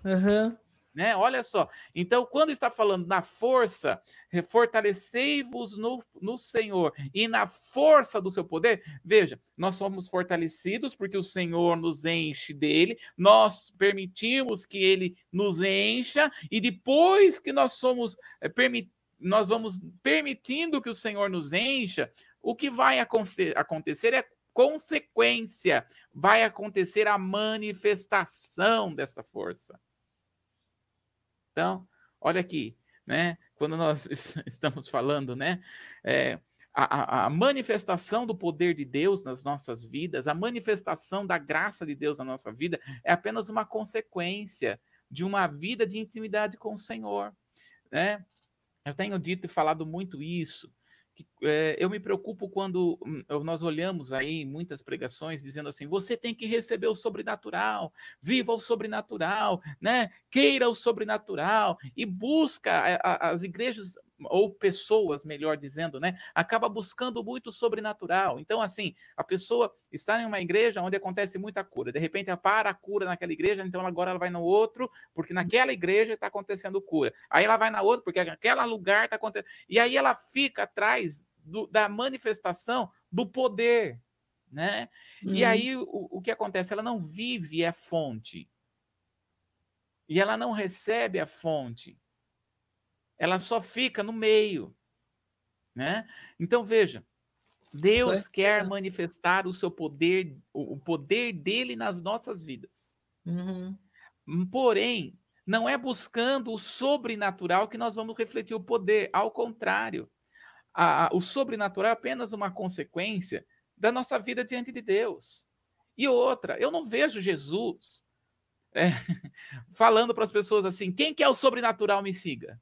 Uhum. Né? Olha só. Então, quando está falando na força, fortalecei-vos no, no Senhor e na força do seu poder, veja, nós somos fortalecidos porque o Senhor nos enche dele, nós permitimos que ele nos encha, e depois que nós somos é, nós vamos permitindo que o Senhor nos encha, o que vai acontecer é consequência, vai acontecer a manifestação dessa força. Então, olha aqui, né? Quando nós estamos falando, né? É, a, a, manifestação do poder de Deus nas nossas vidas, a manifestação da graça de Deus na nossa vida, é apenas uma consequência de uma vida de intimidade com o Senhor, né? Eu tenho dito e falado muito isso, que, é, eu me preocupo quando hum, nós olhamos aí muitas pregações dizendo assim: você tem que receber o sobrenatural, viva o sobrenatural, né? Queira o sobrenatural e busca a, a, as igrejas ou pessoas, melhor dizendo, né, acaba buscando muito sobrenatural. Então, assim, a pessoa está em uma igreja onde acontece muita cura, de repente ela para a cura naquela igreja, então agora ela vai no outro, porque naquela igreja está acontecendo cura. Aí ela vai na outra, porque naquele lugar está acontecendo. E aí ela fica atrás do, da manifestação do poder, né? Uhum. E aí o, o que acontece? Ela não vive a fonte. E ela não recebe a fonte. Ela só fica no meio, né? Então veja, Deus quer manifestar o seu poder, o poder dele nas nossas vidas. Uhum. Porém, não é buscando o sobrenatural que nós vamos refletir o poder, ao contrário a, o sobrenatural é apenas uma consequência da nossa vida diante de Deus. E outra, eu não vejo Jesus é, falando para as pessoas assim: quem quer o sobrenatural me siga.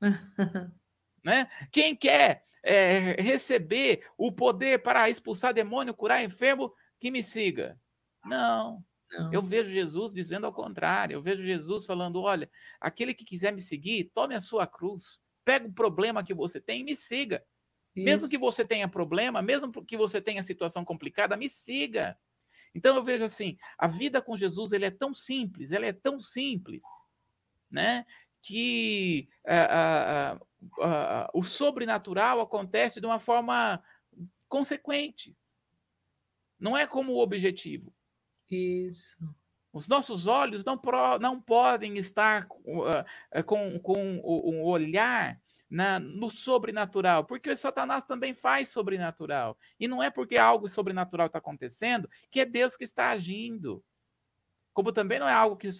né? Quem quer é, receber o poder para expulsar demônio, curar enfermo, que me siga. Não. Não. Eu vejo Jesus dizendo ao contrário. Eu vejo Jesus falando: olha, aquele que quiser me seguir, tome a sua cruz pega o problema que você tem e me siga. Isso. Mesmo que você tenha problema, mesmo que você tenha situação complicada, me siga. Então eu vejo assim, a vida com Jesus ele é tão simples, ela é tão simples, né? Que uh, uh, uh, o sobrenatural acontece de uma forma consequente. Não é como o objetivo. Isso. Os nossos olhos não, pro, não podem estar uh, com, com um olhar na, no sobrenatural, porque o Satanás também faz sobrenatural. E não é porque algo sobrenatural está acontecendo que é Deus que está agindo. Como também não é algo que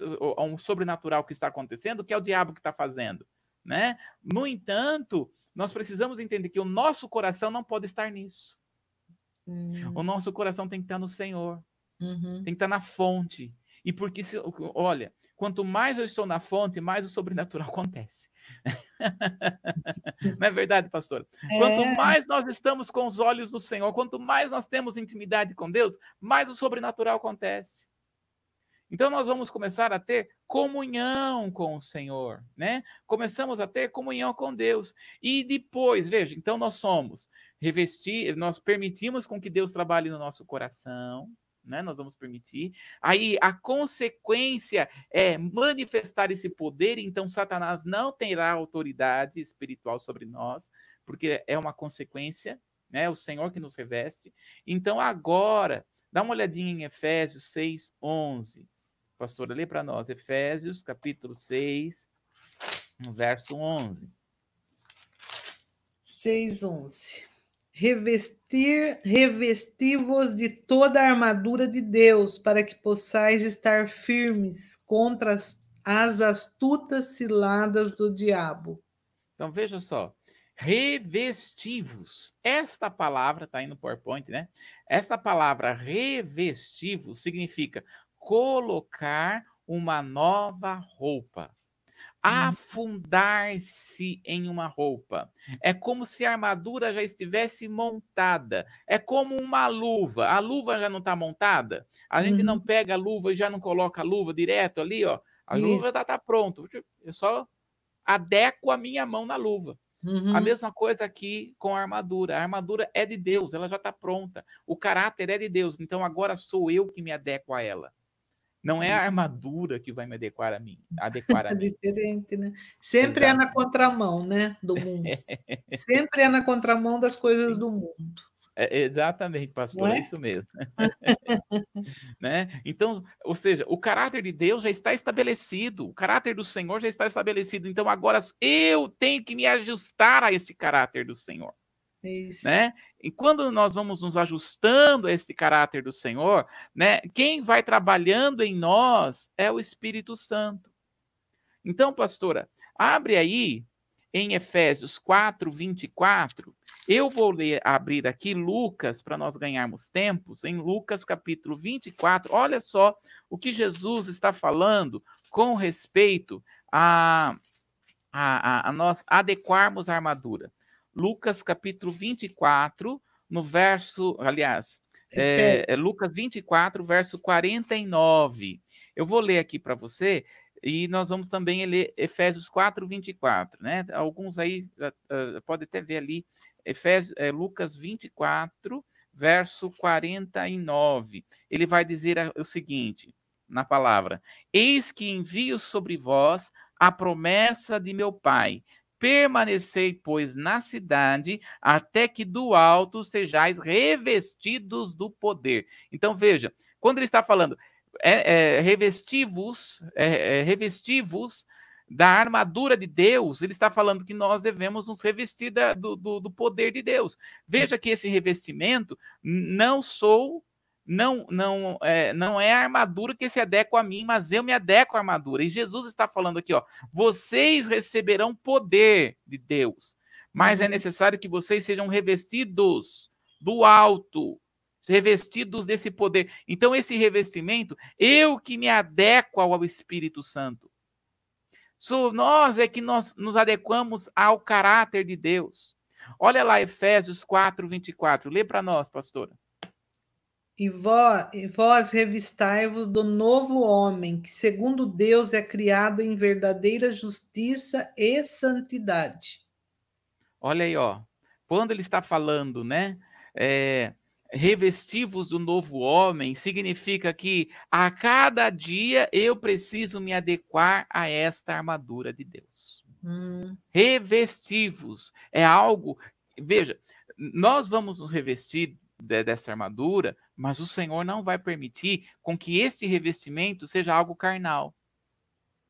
um sobrenatural que está acontecendo, que é o diabo que está fazendo. Né? No entanto, nós precisamos entender que o nosso coração não pode estar nisso. Uhum. O nosso coração tem que estar no Senhor. Uhum. Tem que estar na fonte. E porque, se, olha, quanto mais eu estou na fonte, mais o sobrenatural acontece. Não é verdade, pastor? É. Quanto mais nós estamos com os olhos do Senhor, quanto mais nós temos intimidade com Deus, mais o sobrenatural acontece. Então nós vamos começar a ter comunhão com o Senhor, né? Começamos a ter comunhão com Deus. E depois, veja, então nós somos revestir, nós permitimos com que Deus trabalhe no nosso coração, né? Nós vamos permitir. Aí a consequência é manifestar esse poder, então Satanás não terá autoridade espiritual sobre nós, porque é uma consequência, né? O Senhor que nos reveste. Então agora, dá uma olhadinha em Efésios 6, 11. Pastora, lê para nós, Efésios, capítulo 6, verso 11. 6, 11 revestir, revesti-vos de toda a armadura de Deus, para que possais estar firmes contra as, as astutas ciladas do diabo. Então veja só, revestivos. Esta palavra está aí no PowerPoint, né? Esta palavra revestivos significa colocar uma nova roupa. Uhum. afundar-se em uma roupa. É como se a armadura já estivesse montada. É como uma luva. A luva já não está montada. A gente não uhum. pega a luva e já não coloca a luva direto ali, ó. A Isso. luva está tá pronto. Eu só adequo a minha mão na luva. Uhum. A mesma coisa aqui com a armadura. A armadura é de Deus, ela já está pronta. O caráter é de Deus, então agora sou eu que me adequo a ela. Não é a armadura que vai me adequar a mim. Adequar a é diferente, né? Sempre Exato. é na contramão, né? Do mundo. Sempre é na contramão das coisas do mundo. É, exatamente, pastor, é? é? isso mesmo. né? Então, ou seja, o caráter de Deus já está estabelecido, o caráter do Senhor já está estabelecido. Então, agora eu tenho que me ajustar a esse caráter do Senhor. Isso. Né? E quando nós vamos nos ajustando a esse caráter do Senhor, né, quem vai trabalhando em nós é o Espírito Santo. Então, pastora, abre aí em Efésios 4, 24. Eu vou ler, abrir aqui Lucas para nós ganharmos tempos. Em Lucas capítulo 24, olha só o que Jesus está falando com respeito a, a, a, a nós adequarmos a armadura. Lucas capítulo 24, no verso, aliás, é, é, Lucas 24, verso 49. Eu vou ler aqui para você, E nós vamos também ler Efésios 4, 24, né? Alguns aí uh, pode até ver ali, Efésios, é, Lucas 24, verso 49. Ele vai dizer o seguinte, na palavra: Eis que envio sobre vós a promessa de meu Pai. Permanecei, pois, na cidade, até que do alto sejais revestidos do poder. Então, veja, quando ele está falando, é, é, revestivos, é, é, revestivos da armadura de Deus, ele está falando que nós devemos nos revestir da, do, do, do, poder de Deus. Veja que esse revestimento não sou, não, não, é, não é a armadura que se adequa a mim, mas eu me adequo à armadura. E Jesus está falando aqui, ó, vocês receberão poder de Deus, mas é uhum. necessário que vocês sejam revestidos do alto, revestidos desse poder. Então, esse revestimento, eu que me adequo ao Espírito Santo. Sou nós é que nós nos adequamos ao caráter de Deus. Olha lá Efésios 4, 24. Lê para nós, pastora. E vós, e vós revistai-vos do novo homem, que segundo Deus é criado em verdadeira justiça e santidade. Olha aí, ó. Quando ele está falando, né? É, revestivos do novo homem significa que a cada dia eu preciso me adequar a esta armadura de Deus. Hum. Revestivos é algo. Veja, nós vamos nos revestir de, dessa armadura, mas o Senhor não vai permitir com que esse revestimento seja algo carnal.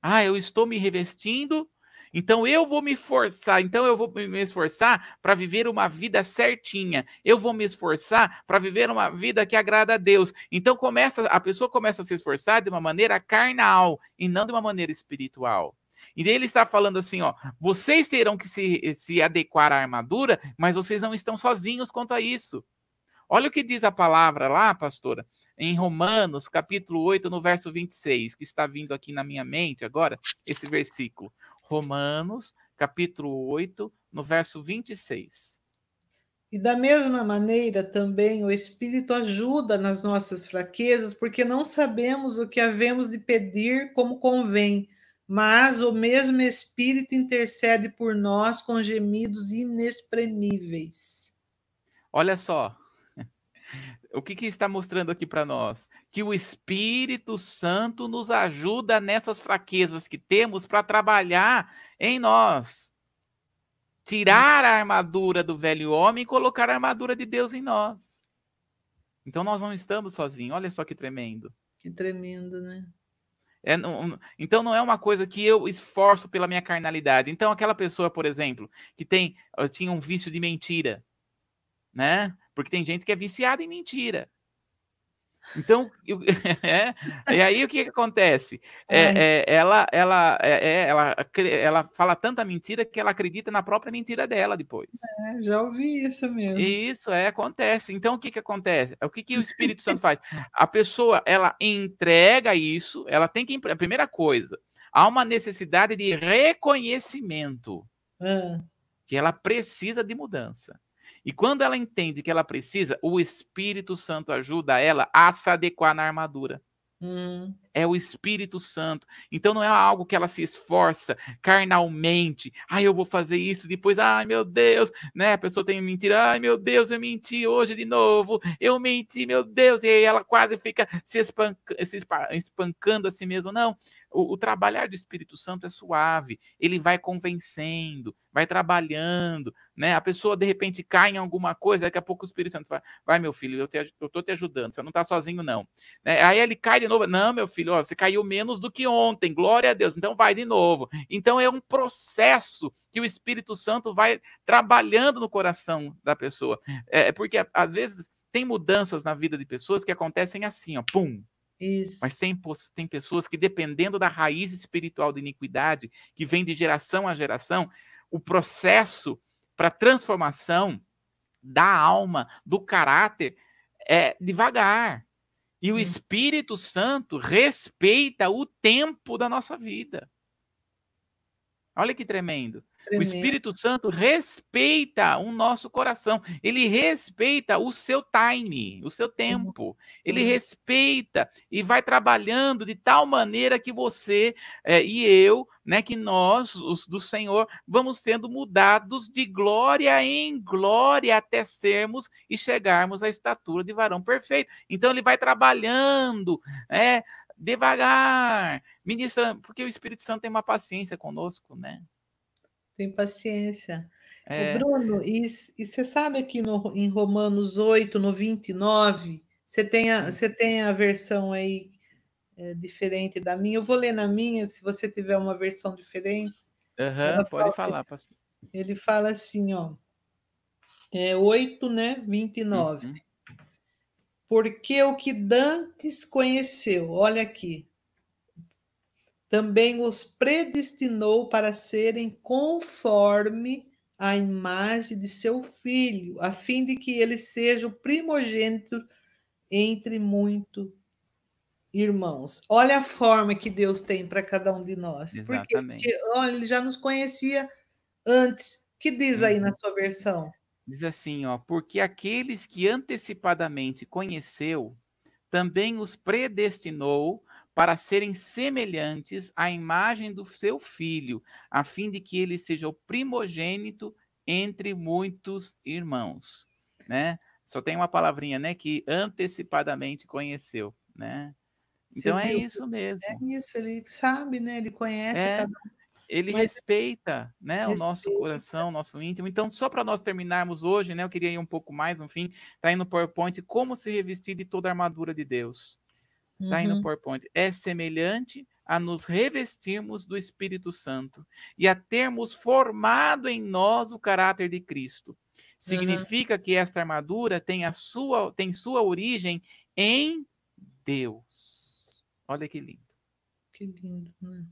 Ah, eu estou me revestindo então eu vou me esforçar, então eu vou me esforçar para viver uma vida certinha. Eu vou me esforçar para viver uma vida que agrada a Deus. Então começa, a pessoa começa a se esforçar de uma maneira carnal e não de uma maneira espiritual. E ele está falando assim, ó, vocês terão que se, se adequar à armadura, mas vocês não estão sozinhos quanto a isso. Olha o que diz a palavra lá, pastora, em Romanos, capítulo 8, no verso 26, que está vindo aqui na minha mente agora, esse versículo. Romanos, capítulo 8, no verso 26. E da mesma maneira também o Espírito ajuda nas nossas fraquezas, porque não sabemos o que havemos de pedir como convém, mas o mesmo Espírito intercede por nós com gemidos inexprimíveis. Olha só, o que, que está mostrando aqui para nós? Que o Espírito Santo nos ajuda nessas fraquezas que temos para trabalhar em nós. Tirar a armadura do velho homem e colocar a armadura de Deus em nós. Então nós não estamos sozinhos. Olha só que tremendo. Que tremendo, né? É, não, então não é uma coisa que eu esforço pela minha carnalidade. Então aquela pessoa, por exemplo, que tem tinha um vício de mentira, né? Porque tem gente que é viciada em mentira. Então, eu, é, e aí o que, que acontece? É, é, ela, ela, é, é, ela, ela fala tanta mentira que ela acredita na própria mentira dela depois. É, já ouvi isso mesmo. Isso é acontece. Então, o que, que acontece? O que, que o Espírito Santo faz? A pessoa ela entrega isso, ela tem que. A primeira coisa, há uma necessidade de reconhecimento ah. que ela precisa de mudança. E quando ela entende que ela precisa, o Espírito Santo ajuda ela a se adequar na armadura. Hum. É o Espírito Santo. Então não é algo que ela se esforça carnalmente. Ai, eu vou fazer isso depois. Ai, meu Deus, né? A pessoa tem mentira. Ai, meu Deus, eu menti hoje de novo. Eu menti, meu Deus. E aí ela quase fica se, espanca, se espancando a si mesmo. Não. O, o, trabalhar do Espírito Santo é suave, ele vai convencendo, vai trabalhando, né? A pessoa de repente cai em alguma coisa, daqui a pouco o Espírito Santo fala: vai, meu filho, eu, te, te ajudando, você não tá sozinho, não. Né? Aí ele cai de novo, não, meu filho, ó, você caiu menos do que ontem, glória a Deus, então vai de novo. Então é um processo que o Espírito Santo vai trabalhando no coração da pessoa. É, porque às vezes tem mudanças na vida de pessoas que acontecem assim, ó, pum, isso. Mas tem, tem pessoas que, dependendo da raiz espiritual de iniquidade, que vem de geração a geração, o processo para transformação da alma, do caráter, é devagar. E o Espírito Santo respeita o tempo da nossa vida. Olha que tremendo. Tremendo. O Espírito Santo respeita o nosso coração. Ele respeita o seu time, o seu tempo. Ele uhum. respeita e vai trabalhando de tal maneira que você é, e eu, né, que nós, os do Senhor, vamos sendo mudados de glória em glória até sermos e chegarmos à estatura de varão perfeito. Então ele vai trabalhando, é, devagar, ministrando, porque o Espírito Santo tem uma paciência conosco, né? Tem paciência. É... Bruno, e, e, você sabe aqui no, em Romanos 8, no 29, você tem a, você tem a versão aí é, diferente da minha. Eu vou ler na minha, se você tiver uma versão diferente. Uhum, pode falar, pastor. Ele fala assim, ó. É 8, né? 29. Uhum. Porque o que Dantes conheceu, olha aqui, também os predestinou para serem conforme a imagem de seu filho, a fim de que ele seja o primogênito entre muitos irmãos. Olha a forma que Deus tem para cada um de nós. Exatamente. Porque, porque, olha, ele já nos conhecia antes. Que diz aí na uhum. sua versão? Diz assim, ó, porque aqueles que antecipadamente conheceu, também os predestinou para serem semelhantes à imagem do seu filho, a fim de que ele seja o primogênito entre muitos irmãos, né? Só tem uma palavrinha, né, que antecipadamente conheceu, né? Então é isso mesmo. É isso, ele sabe, né? Ele conhece é, cada ele Mas, respeita, né, respeita. o nosso coração, o nosso íntimo. Então, só para nós terminarmos hoje, né, eu queria ir um pouco mais, no fim, tá aí no PowerPoint, como se revestir de toda a armadura de Deus. Está aí no uhum. PowerPoint. É semelhante a nos revestirmos do Espírito Santo e a termos formado em nós o caráter de Cristo. Significa uhum. que esta armadura tem a sua tem sua origem em Deus. Olha que lindo. Que lindo, né?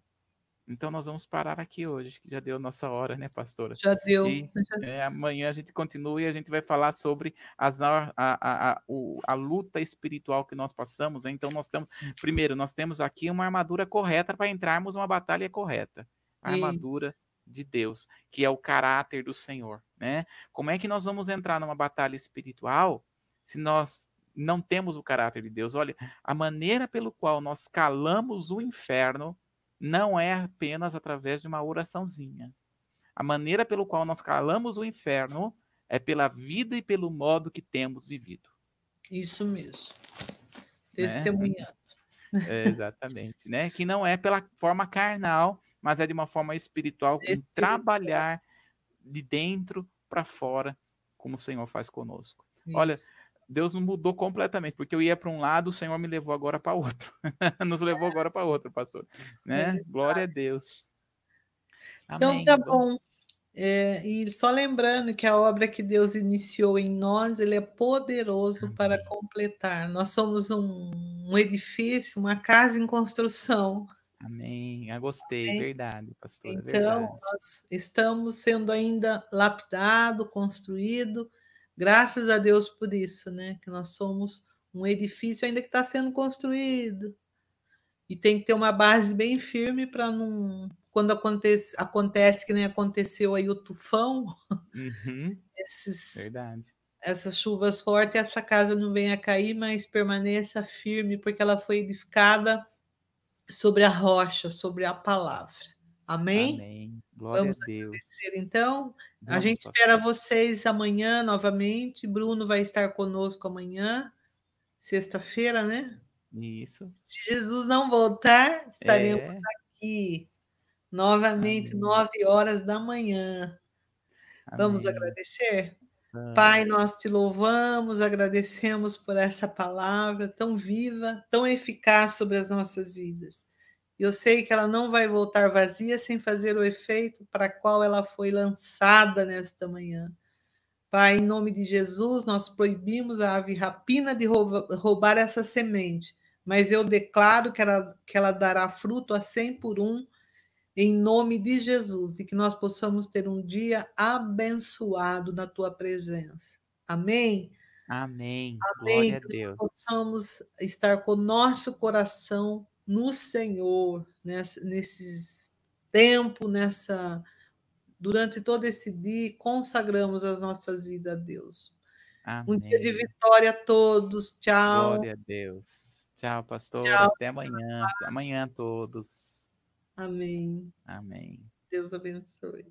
Então nós vamos parar aqui hoje, que já deu nossa hora, né, pastora? Já deu. E é, amanhã a gente continua e a gente vai falar sobre as, a, a, a, a, luta espiritual que nós passamos. Né? Então nós temos, primeiro, nós temos aqui uma armadura correta para entrarmos uma batalha correta. A armadura de Deus, que é o caráter do Senhor, né? Como é que nós vamos entrar numa batalha espiritual se nós não temos o caráter de Deus? Olha, a maneira pelo qual nós calamos o inferno não é apenas através de uma oraçãozinha. A maneira pelo qual nós calamos o inferno é pela vida e pelo modo que temos vivido. Isso mesmo. Né? Testemunhando. Né? É, exatamente, né? Que não é pela forma carnal, mas é de uma forma espiritual, espiritual. trabalhar de dentro para fora, como o Senhor faz conosco. Isso. Olha, Deus nos mudou completamente, porque eu ia para um lado, o Senhor me levou agora para outro. Nos levou agora para outro, pastor. Né? É Glória a Deus. Então Amém. Então tá bom. É, e só lembrando que a obra que Deus iniciou em nós, ele é poderoso para completar. Nós somos um, um edifício, uma casa em construção. Amém. Eu gostei, Amém. verdade, pastor. Então, verdade. nós estamos sendo ainda lapidado, construído, Graças a Deus por isso, né? Que nós somos um edifício ainda que está sendo construído. E tem que ter uma base bem firme para não. Quando acontece, acontece que nem aconteceu aí o tufão, uhum. esses, Verdade. essas chuvas fortes, essa casa não venha a cair, mas permaneça firme, porque ela foi edificada sobre a rocha, sobre a palavra. Amém? Amém. Glória Vamos a Deus. então. Vamos, a gente pastor. espera vocês amanhã novamente. Bruno vai estar conosco amanhã, sexta-feira, né? Isso. Se Jesus não voltar, estaremos é. aqui novamente, Amém. nove horas da manhã. Amém. Vamos agradecer? Amém. Pai, nós te louvamos, agradecemos por essa palavra tão viva, tão eficaz sobre as nossas vidas. Eu sei que ela não vai voltar vazia sem fazer o efeito para qual ela foi lançada nesta manhã. Pai, em nome de Jesus, nós proibimos a ave rapina de roubar essa semente, mas eu declaro que ela, que ela dará fruto a cem por um, em nome de Jesus, e que nós possamos ter um dia abençoado na tua presença. Amém? Amém. Amém. Glória a Deus. Que possamos estar com o nosso coração no Senhor, nesse, nesse tempo, nessa durante todo esse dia consagramos as nossas vidas a Deus. Amém. Um dia de vitória a todos. Tchau. Glória a Deus. Tchau, pastor. Tchau. Até amanhã. Até amanhã a todos. Amém. Amém. Deus abençoe.